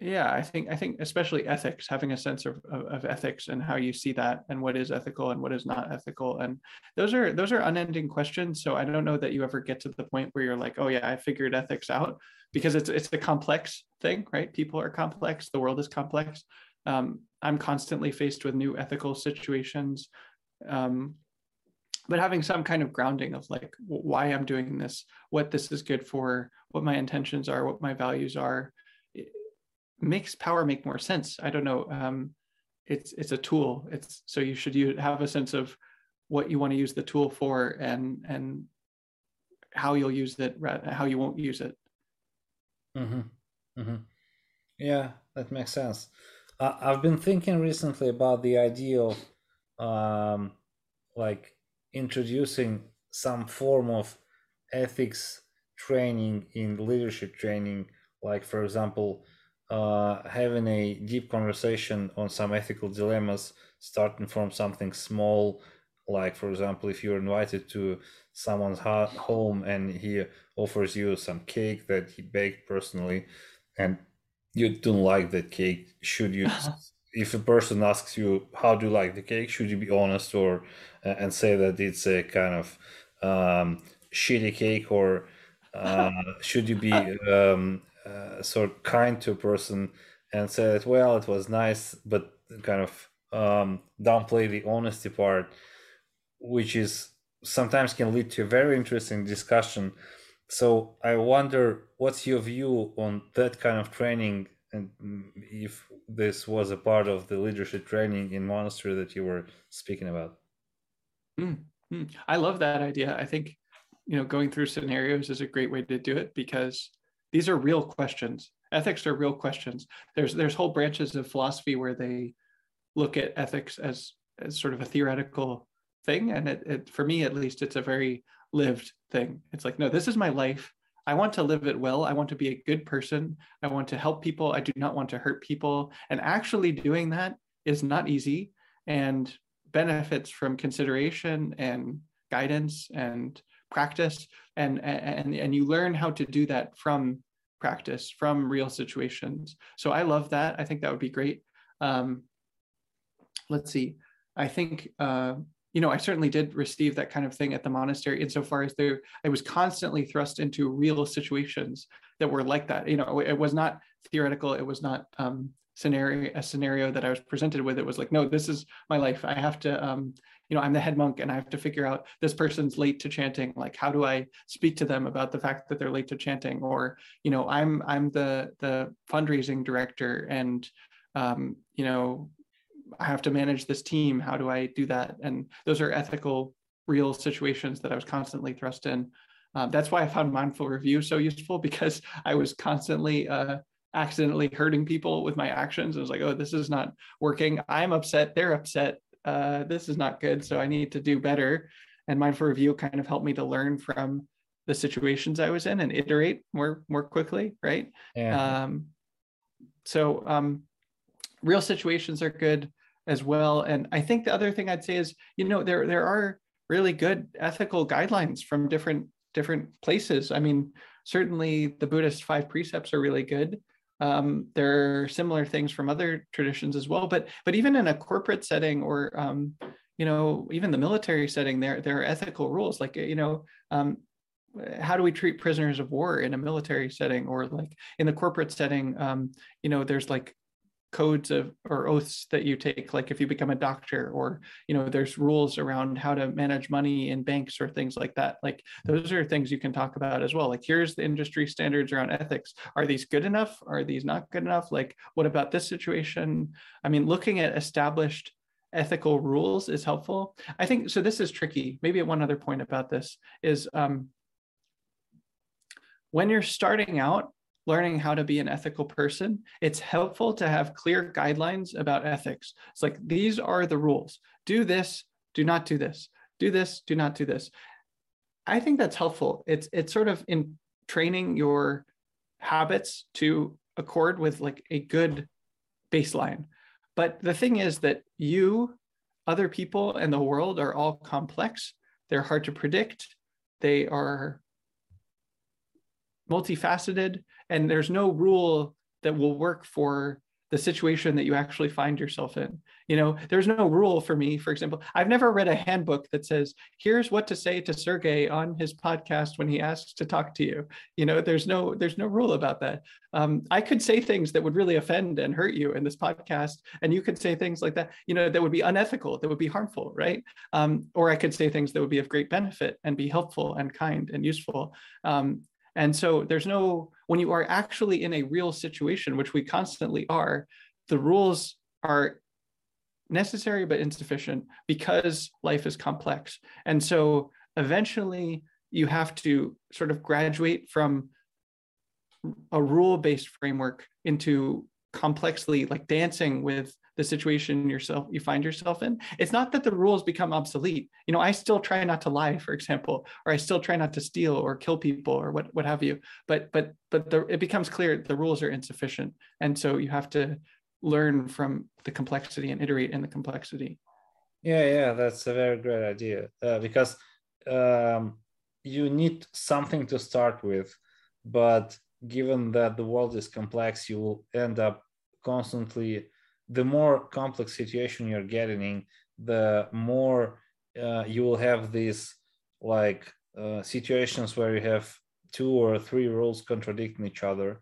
yeah i think i think especially ethics having a sense of, of, of, ethics and how you see that and what is ethical and what is not ethical. And those are those are unending questions. So i don't know that you ever get to the point where you're like oh yeah i figured ethics out because it's it's a complex thing right? People are complex. The world is complex. Um, I'm constantly faced with new ethical situations. Um, but having some kind of grounding of like why I'm doing this, what this is good for, what my intentions are, what my values are, makes power make more sense. I don't know. Um, it's it's a tool. It's so you should have a sense of what you want to use the tool for and and how you'll use it, how you won't use it. Mm-hmm. Mm-hmm. Yeah, that makes sense. I've been thinking recently about the idea of um, like introducing some form of ethics training in leadership training, like for example, uh, having a deep conversation on some ethical dilemmas, starting from something small, like for example, if you're invited to someone's home and he offers you some cake that he baked personally, and you don't like that cake, should you? if a person asks you how do you like the cake, should you be honest or uh, and say that it's a kind of um, shitty cake, or uh, should you be um, uh, sort of kind to a person and say that well it was nice but kind of um, downplay the honesty part which is sometimes can lead to a very interesting discussion. So i wonder what's your view on that kind of training and if this was a part of the leadership training in monastery that you were speaking about? Mm-hmm. i love that idea. I think you know going through scenarios is a great way to do it because these are real questions. Ethics are real questions. There's there's whole branches of philosophy where they look at ethics as as sort of a theoretical thing. And it, it for me at least it's a very lived thing. It's like no this is my life i want to live it well. I want to be a good person. I want to help people. I do not want to hurt people. And actually doing that is not easy and benefits from consideration and guidance and practice. And and and you learn how to do that from practice from real situations. So i love that. I think that would be great. Um, let's see. I think uh, you know i certainly did receive that kind of thing at the monastery insofar as there i was constantly thrust into real situations that were like that. You know it was not theoretical it was not um, scenario a scenario that i was presented with. It was like no this is my life. I have to um, you know i'm the head monk and i have to figure out this person's late to chanting. Like how do i speak to them about the fact that they're late to chanting? Or you know i'm i'm the the fundraising director and um, you know i have to manage this team how do i do that and those are ethical real situations that i was constantly thrust in um, that's why i found mindful review so useful because i was constantly uh, accidentally hurting people with my actions. I was like, oh, this is not working. I'm upset. They're upset. Uh, this is not good. So I need to do better. And mindful review kind of helped me to learn from the situations I was in and iterate more more quickly, right? Yeah. Um, so um, real situations are good as well. And I think the other thing I'd say is, you know, there there are really good ethical guidelines from different different places. I mean, certainly the Buddhist five precepts are really good. Um, there are similar things from other traditions as well, but but even in a corporate setting or um, you know even the military setting, there there are ethical rules like you know um, how do we treat prisoners of war in a military setting or like in the corporate setting um, you know there's like codes of or oaths that you take like if you become a doctor or you know there's rules around how to manage money in banks or things like that. Like those are things you can talk about as well. Like here's the industry standards around ethics. Are these good enough? Are these not good enough? Like what about this situation? I mean looking at established ethical rules is helpful. I think so this is tricky. Maybe one other point about this is um, when you're starting out learning how to be an ethical person, it's helpful to have clear guidelines about ethics. It's like these are the rules do this, do not do this, do this, do not do this. I think that's helpful. It's it's sort of in training your habits to accord with like a good baseline. But the thing is that you, other people, and the world are all complex. They're hard to predict. They are multifaceted and there's no rule that will work for the situation that you actually find yourself in. You know, there's no rule for me, for example. I've never read a handbook that says, here's what to say to Sergey on his podcast when he asks to talk to you. You know, there's no there's no rule about that. Um, I could say things that would really offend and hurt you in this podcast, and you could say things like that, you know, that would be unethical, that would be harmful, right? Um, or I could say things that would be of great benefit and be helpful and kind and useful. Um, and so there's no, when you are actually in a real situation, which we constantly are, the rules are necessary but insufficient because life is complex. And so eventually you have to sort of graduate from a rule based framework into complexly like dancing with the situation yourself you find yourself in. It's not that the rules become obsolete. You know i still try not to lie for example or i still try not to steal or kill people or what what have you. But but but the, it becomes clear the rules are insufficient. And so you have to learn from the complexity and iterate in the complexity. Yeah yeah that's a very great idea. Uh, because um, you need something to start with but given that the world is complex you will end up constantly the more complex situation you're getting in, the more uh, you will have these like uh, situations where you have two or three rules contradicting each other,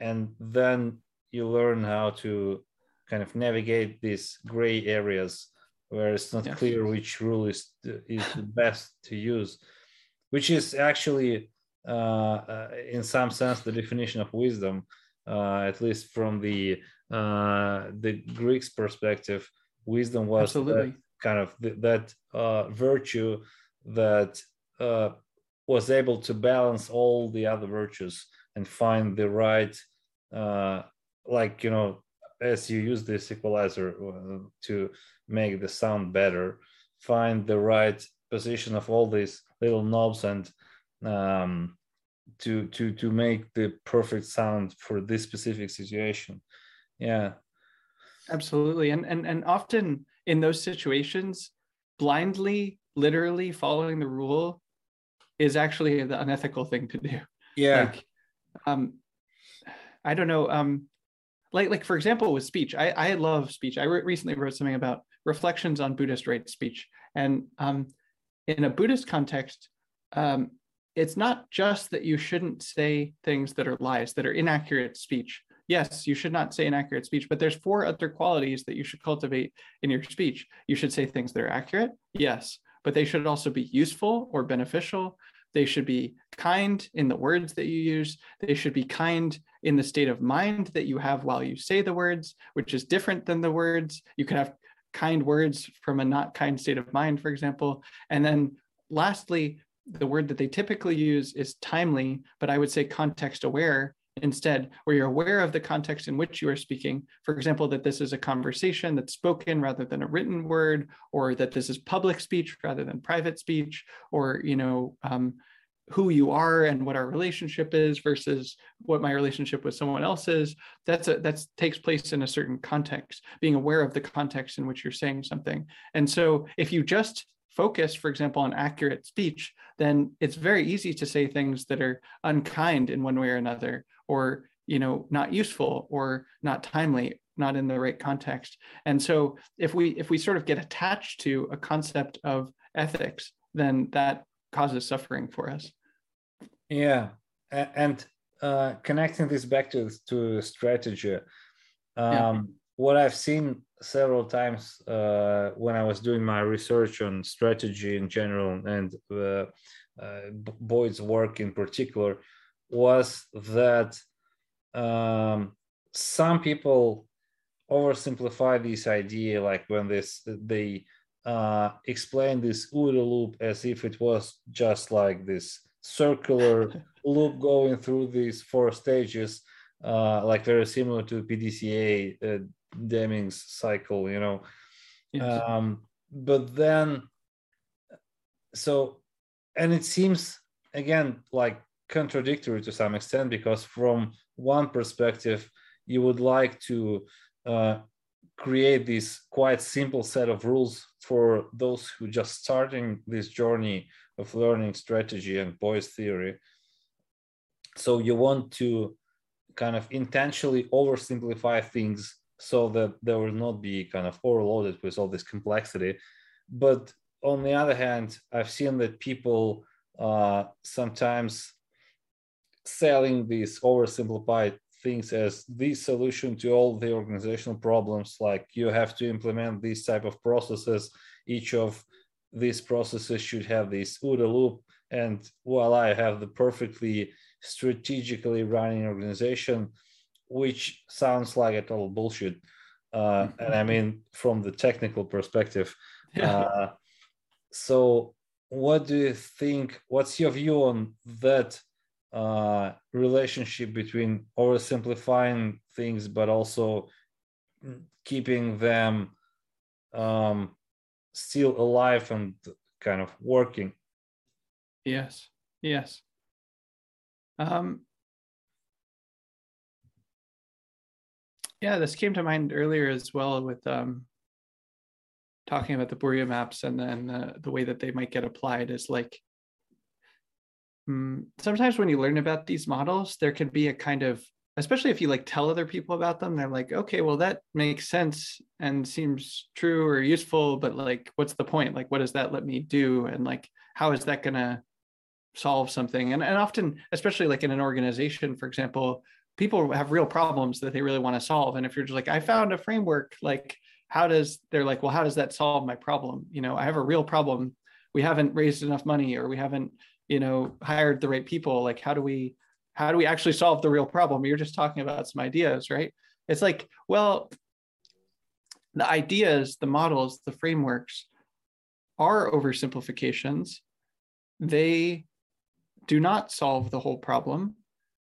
and then you learn how to kind of navigate these gray areas where it's not clear which rule is is the best to use, which is actually uh, uh, in some sense the definition of wisdom, at least from the uh, the Greeks' perspective, wisdom was Absolutely. kind of th- that uh, virtue that uh, was able to balance all the other virtues and find the right, uh, like you know, as you use this equalizer uh, to make the sound better, find the right position of all these little knobs and um, to to to make the perfect sound for this specific situation. Yeah. Absolutely. And and and often in those situations blindly literally following the rule is actually the unethical thing to do. Yeah. Like um i don't know um like like for example with speech i i love speech. I re- recently wrote something about reflections on buddhist right speech. And um in a buddhist context um it's not just that you shouldn't say things that are lies that are inaccurate speech yes, you should not say inaccurate speech, but there's four other qualities that you should cultivate in your speech. You should say things that are accurate, yes, but they should also be useful or beneficial. They should be kind in the words that you use. They should be kind in the state of mind that you have while you say the words, which is different than the words. You could have kind words from a not kind state of mind, for example. And then lastly, the word that they typically use is timely, but I would say context aware instead, where you're aware of the context in which you are speaking. For example, that this is a conversation that's spoken rather than a written word, or that this is public speech rather than private speech, or you know um, who you are and what our relationship is versus what my relationship with someone else is. That's a that takes place in a certain context. Being aware of the context in which you're saying something, and so if you just focus, for example, on accurate speech, then it's very easy to say things that are unkind in one way or another, or you know, not useful or not timely, not in the right context. And so, if we if we sort of get attached to a concept of ethics, then that causes suffering for us. Yeah, and uh, connecting this back to to strategy, um, yeah. what I've seen several times uh, when I was doing my research on strategy in general and uh, uh, Boyd's work in particular was that um, some people oversimplify this idea, like when this they uh, explain this OODA loop as if it was just like this circular loop going through these four stages, uh, like very similar to PDCA uh, Deming's cycle, you know. Yes. Um, but then, so, and it seems again like contradictory to some extent because from one perspective, you would like to uh, create this quite simple set of rules for those who just starting this journey of learning strategy and Boyd's theory. So you want to kind of intentionally oversimplify things so that they will not be kind of overloaded with all this complexity. But on the other hand, I've seen that people uh, sometimes selling these oversimplified things as the solution to all the organizational problems like you have to implement these type of processes each of these processes should have this OODA loop and while I have the perfectly strategically running organization which sounds like a total bullshit uh, and i mean from the technical perspective yeah. uh, so what do you think what's your view on that uh, relationship between oversimplifying things but also keeping them um, still alive and kind of working yes yes um, yeah this came to mind earlier as well with um, talking about the Burja maps and then uh, the way that they might get applied is like Mm, sometimes when you learn about these models, there can be a kind of, especially if you like tell other people about them, they're like, okay, well, that makes sense and seems true or useful, but like, what's the point? Like, what does that let me do? And like, how is that going to solve something? And, and often, especially like in an organization, for example, people have real problems that they really want to solve. And if you're just like, I found a framework, like, how does they're like, well, how does that solve my problem? You know, I have a real problem. We haven't raised enough money or we haven't you know hired the right people like how do we how do we actually solve the real problem you're just talking about some ideas right it's like well the ideas the models the frameworks are oversimplifications they do not solve the whole problem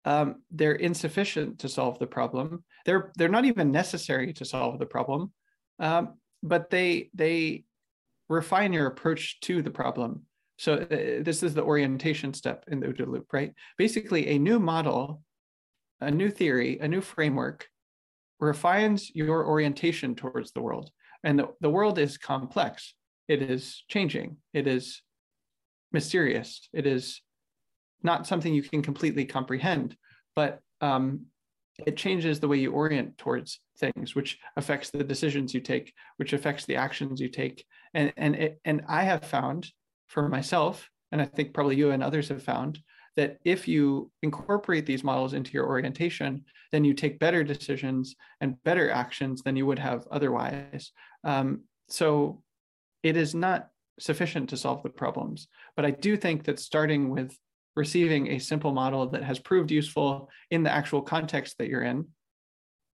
um, they're insufficient to solve the problem they're they're not even necessary to solve the problem um, but they they refine your approach to the problem so uh, this is the orientation step in the OODA loop, right? Basically, a new model, a new theory, a new framework refines your orientation towards the world. And the, the world is complex. It is changing. It is mysterious. It is not something you can completely comprehend, but um, it changes the way you orient towards things, which affects the decisions you take, which affects the actions you take. And and it, and I have found for myself, and I think probably you and others have found, that if you incorporate these models into your orientation, then you take better decisions and better actions than you would have otherwise. Um, so it is not sufficient to solve the problems. But I do think that starting with receiving a simple model that has proved useful in the actual context that you're in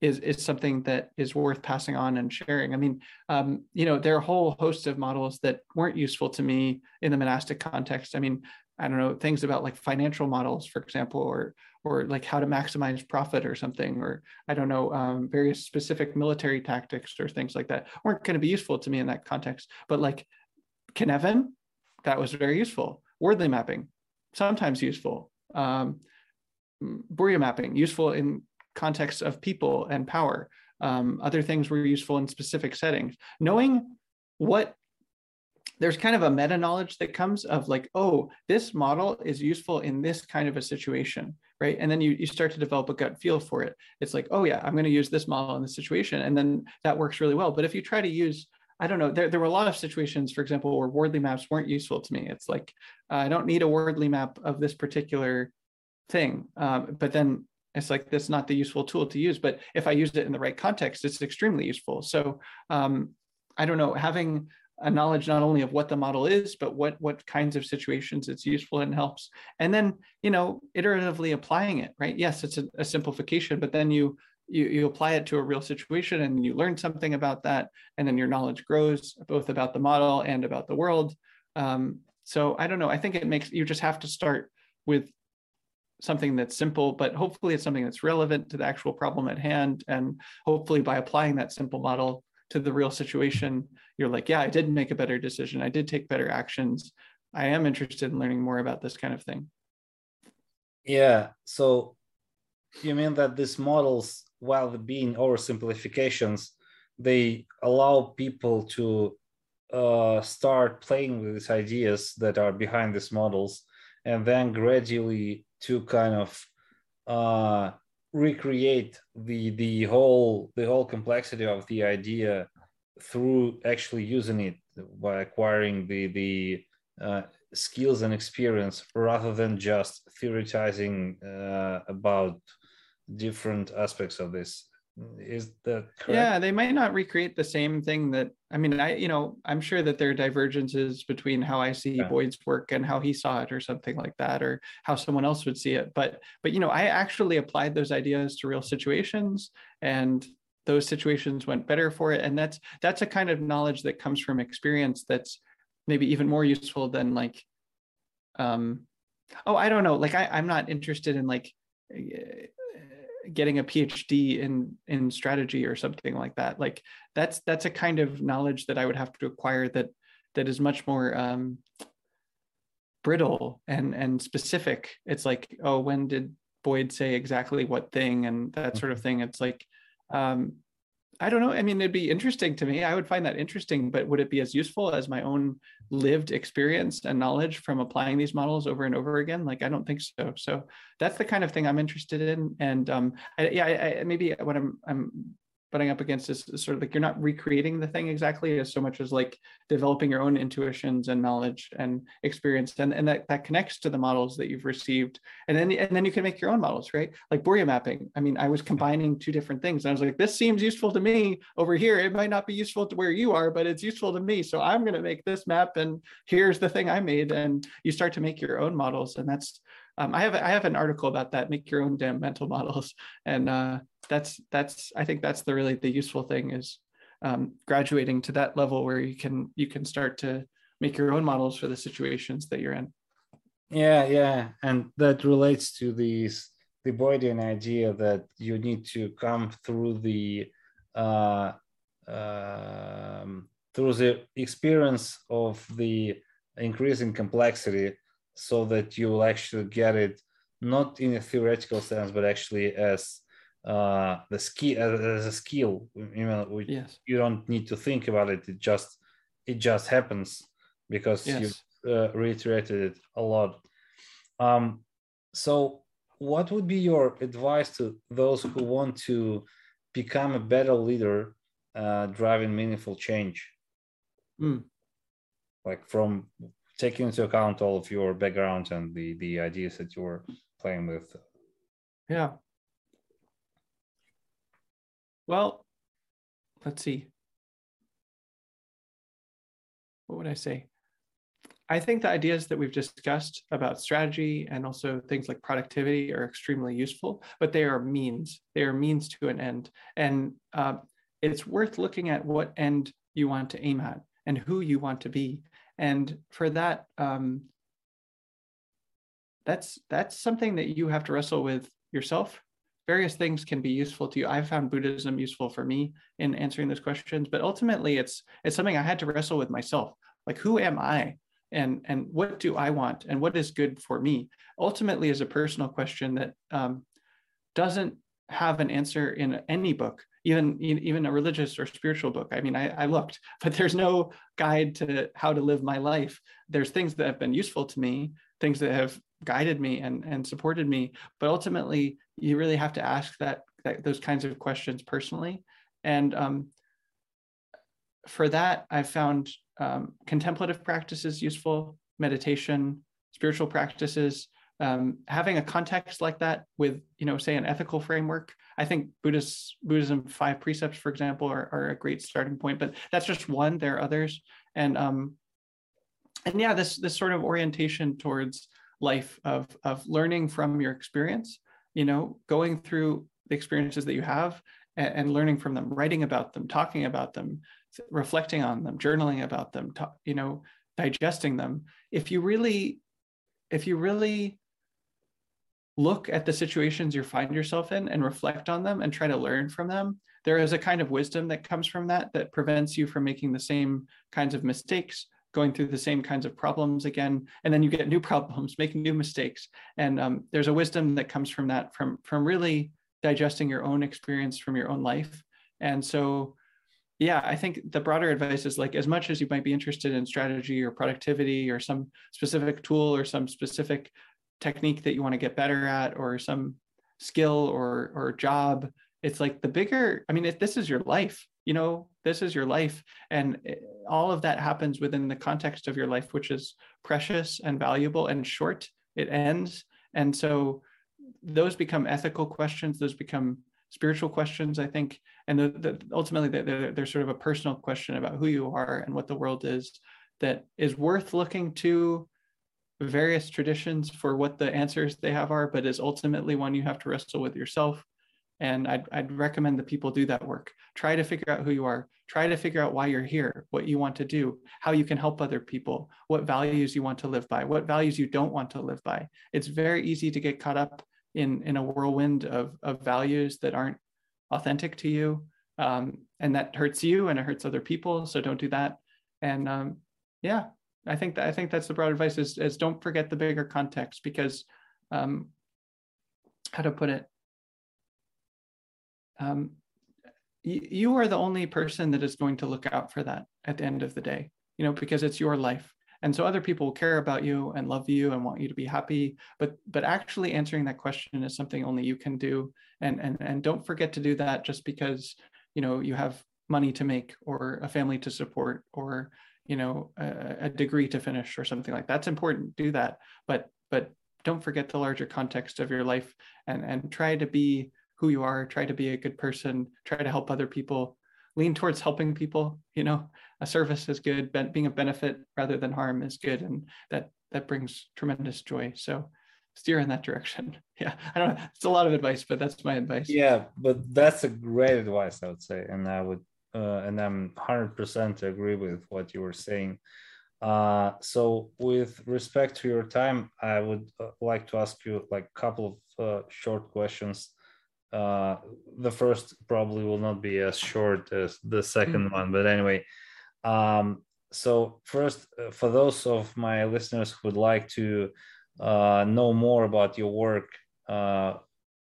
is is something that is worth passing on and sharing. I mean, um, you know, there are a whole host of models that weren't useful to me in the monastic context. I mean, I don't know things about like financial models, for example, or or like how to maximize profit or something, or I don't know um, various specific military tactics or things like that weren't going to be useful to me in that context. But like Cynefin, that was very useful. Wardley mapping, sometimes useful. Um, mapping, useful in context of people and power. Um, other things were useful in specific settings. Knowing what there's kind of a meta knowledge that comes of like, oh, this model is useful in this kind of a situation, right? And then you, you start to develop a gut feel for it. It's like, oh, yeah, I'm going to use this model in this situation. And then that works really well. But if you try to use, I don't know, there, there were a lot of situations, for example, where Wardley maps weren't useful to me. It's like, uh, I don't need a Wardley map of this particular thing. Um, but then it's like that's not the useful tool to use but if i use it in the right context it's extremely useful so um, i don't know having a knowledge not only of what the model is but what what kinds of situations it's useful and helps and then you know iteratively applying it right yes it's a, a simplification but then you you, you apply it to a real situation and you learn something about that and then your knowledge grows both about the model and about the world um, so i don't know i think it makes you just have to start with something that's simple, but hopefully it's something that's relevant to the actual problem at hand. And hopefully by applying that simple model to the real situation, you're like, yeah, I did make a better decision. I did take better actions. I am interested in learning more about this kind of thing. Yeah. So you mean that these models, while being oversimplifications, they allow people to uh, start playing with these ideas that are behind these models and then gradually to kind of uh, recreate the the whole the whole complexity of the idea through actually using it by acquiring the the uh, skills and experience rather than just theorizing uh, about different aspects of this is that correct? yeah they might not recreate the same thing that i mean i you know i'm sure that there are divergences between how i see yeah. boyd's work and how he saw it or something like that or how someone else would see it but but you know i actually applied those ideas to real situations and those situations went better for it and that's that's a kind of knowledge that comes from experience that's maybe even more useful than like um oh i don't know like I, i'm not interested in like getting a phd in in strategy or something like that. Like that's that's a kind of knowledge that i would have to acquire that that is much more um brittle and and specific. It's like oh when did boyd say exactly what thing and that sort of mm-hmm. thing? It's like um I don't know. I mean, it'd be interesting to me. I would find that interesting, but would it be as useful as my own lived experience and knowledge from applying these models over and over again? Like, I don't think so. So that's the kind of thing I'm interested in. And um, I, yeah, I, I, maybe what I'm I'm butting up against is, sort of like you're not recreating the thing exactly as so much as like developing your own intuitions and knowledge and experience. And, and that, that connects to the models that you've received. And then and then you can make your own models right? Like Burja mapping. I mean I was combining two different things. And I was like this seems useful to me over here. It might not be useful to where you are but it's useful to me. So I'm going to make this map and here's the thing I made. And you start to make your own models and that's um, I have I have an article about that. Make your own damn mental models, and uh, that's that's I think that's the really the useful thing is um, graduating to that level where you can you can start to make your own models for the situations that you're in. Yeah, yeah, and that relates to these the Boydian idea that you need to come through the uh, um, through the experience of the increasing complexity so that you will actually get it not in a theoretical sense, but actually as uh, the as, as, a skill. You know, yes. you don't need to think about it. It just it just happens because yes. you uh, reiterated it a lot. Um, so, what would be your advice to those who want to become a better leader, uh, driving meaningful change? Mm. Like from taking into account all of your background and the the ideas that you're playing with. Yeah. Well let's see. What would i say? I think the ideas that we've discussed about strategy and also things like productivity are extremely useful but they are means. They are means to an end. And uh, it's worth looking at what end you want to aim at and who you want to be and for that um, that's that's something that you have to wrestle with yourself. Various things can be useful to you. I've found buddhism useful for me in answering those questions but ultimately it's it's something i had to wrestle with myself. Like who am i? And and what do i want? And what is good for me? Ultimately is a personal question that um, doesn't have an answer in any book even even a religious or spiritual book. I mean I, I, looked but there's no guide to how to live my life. There's things that have been useful to me things that have guided me and and supported me but ultimately you really have to ask that, that those kinds of questions personally. And um, for that i've found um, contemplative practices useful meditation spiritual practices um, having a context like that with you know say an ethical framework i think buddhist buddhism five precepts for example are, are a great starting point but that's just one there are others. And um and yeah this this sort of orientation towards life of of learning from your experience you know going through the experiences that you have and, and learning from them writing about them talking about them reflecting on them journaling about them you know digesting them. If you really if you really look at the situations you find yourself in and reflect on them and try to learn from them. There is a kind of wisdom that comes from that that prevents you from making the same kinds of mistakes going through the same kinds of problems again and then you get new problems making new mistakes. And um, there's a wisdom that comes from that from from really digesting your own experience from your own life. And so yeah i think the broader advice is like as much as you might be interested in strategy or productivity or some specific tool or some specific technique that you want to get better at or some skill or or job it's like the bigger i mean if this is your life you know this is your life. And eh, all of that happens within the context of your life which is precious and valuable and short it ends. And so those become ethical questions those become spiritual questions i think. And the, the, ultimately they're, they're sort of a personal question about who you are and what the world is that is worth looking to various traditions for what the answers they have are but is ultimately one you have to wrestle with yourself. And I'd, I'd recommend that people do that work. Try to figure out who you are. Try to figure out why you're here what you want to do how you can help other people what values you want to live by what values you don't want to live by. It's very easy to get caught up in in a whirlwind of, of values that aren't authentic to you. Um, and that hurts you and it hurts other people. So don't do that. And um, yeah i think that i think that's the broad advice is, is don't forget the bigger context because um, how to put it? Um, you are the only person that is going to look out for that at the end of the day you know because it's your life. And so other people care about you and love you and want you to be happy but but actually answering that question is something only you can do. And and and don't forget to do that just because you know you have money to make or a family to support or you know a, a degree to finish or something like that. that's important do that. But but don't forget the larger context of your life and and try to be who you are try to be a good person try to help other people lean towards helping people you know. A service is good but being a benefit rather than harm is good and that that brings tremendous joy. So steer in that direction. Yeah i don't know it's a lot of advice but that's my advice. Yeah but that's a great advice i would say and i would uh, and i'm 100% agree with what you were saying uh, so with respect to your time i would uh, like to ask you like a couple of uh, short questions uh, the first probably will not be as short as the 2nd mm-hmm. one, but anyway. Um, so first, uh, for those of my listeners who would like to uh, know more about your work, uh,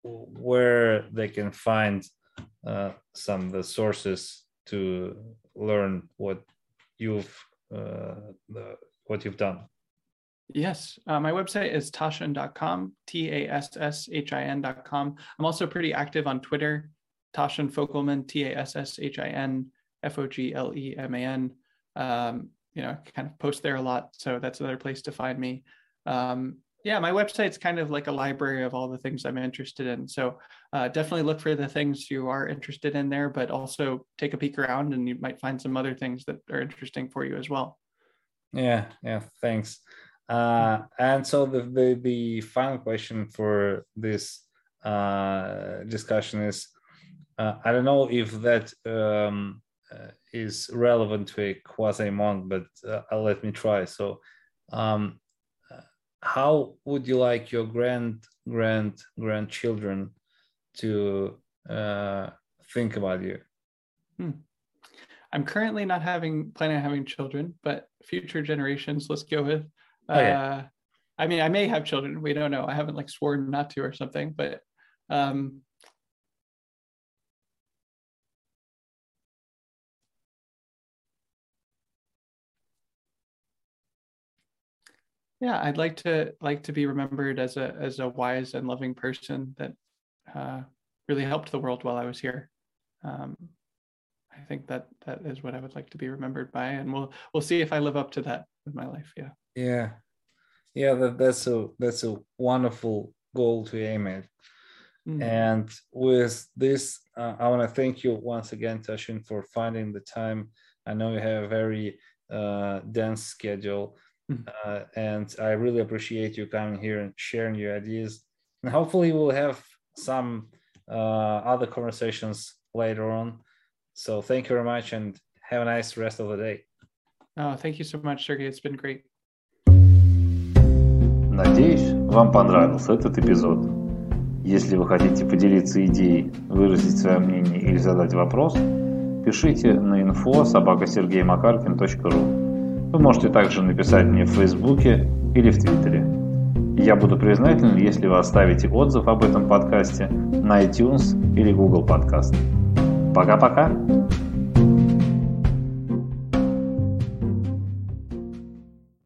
where they can find uh, some of the sources to learn what you've uh, the, what you've done. Yes, uh, my website is tasshin.com, T A S S H I N.com. I'm also pretty active on Twitter, Tasshin Fogleman, T A S S H I N F O G L E M A N. Um, you know, kind of post there a lot. So that's another place to find me. Um, yeah, my website's kind of like a library of all the things I'm interested in. So uh, definitely look for the things you are interested in there, but also take a peek around and you might find some other things that are interesting for you as well. Yeah, yeah, thanks. Uh, and so the, the, the final question for this uh, discussion is, uh, I don't know if that um, uh, is relevant to a quasi monk, but uh, let me try. So, um, how would you like your grand grand grandchildren to uh, think about you? Hmm. I'm currently not having planning on having children, but future generations, let's go with Oh, yeah. Uh, I mean, I may have children. We don't know. I haven't like sworn not to or something, but um, yeah, I'd like to like to be remembered as a as a wise and loving person that uh, really helped the world while I was here. Um, I think that that is what I would like to be remembered by, and we'll we'll see if I live up to that with my life. Yeah yeah yeah that, that's a that's a wonderful goal to aim at mm-hmm. and with this uh, i want to thank you once again tasshin for finding the time i know you have a very uh, dense schedule mm-hmm. uh, and i really appreciate you coming here and sharing your ideas and hopefully we'll have some uh, other conversations later on so thank you very much and have a nice rest of the day oh thank you so much sergey it's been great Надеюсь, вам понравился этот эпизод. Если вы хотите поделиться идеей, выразить свое мнение или задать вопрос, пишите на info собакасергеймакаркин.ру. Вы можете также написать мне в Фейсбуке или в Твиттере. Я буду признателен, если вы оставите отзыв об этом подкасте на iTunes или Google Podcast. Пока-пока!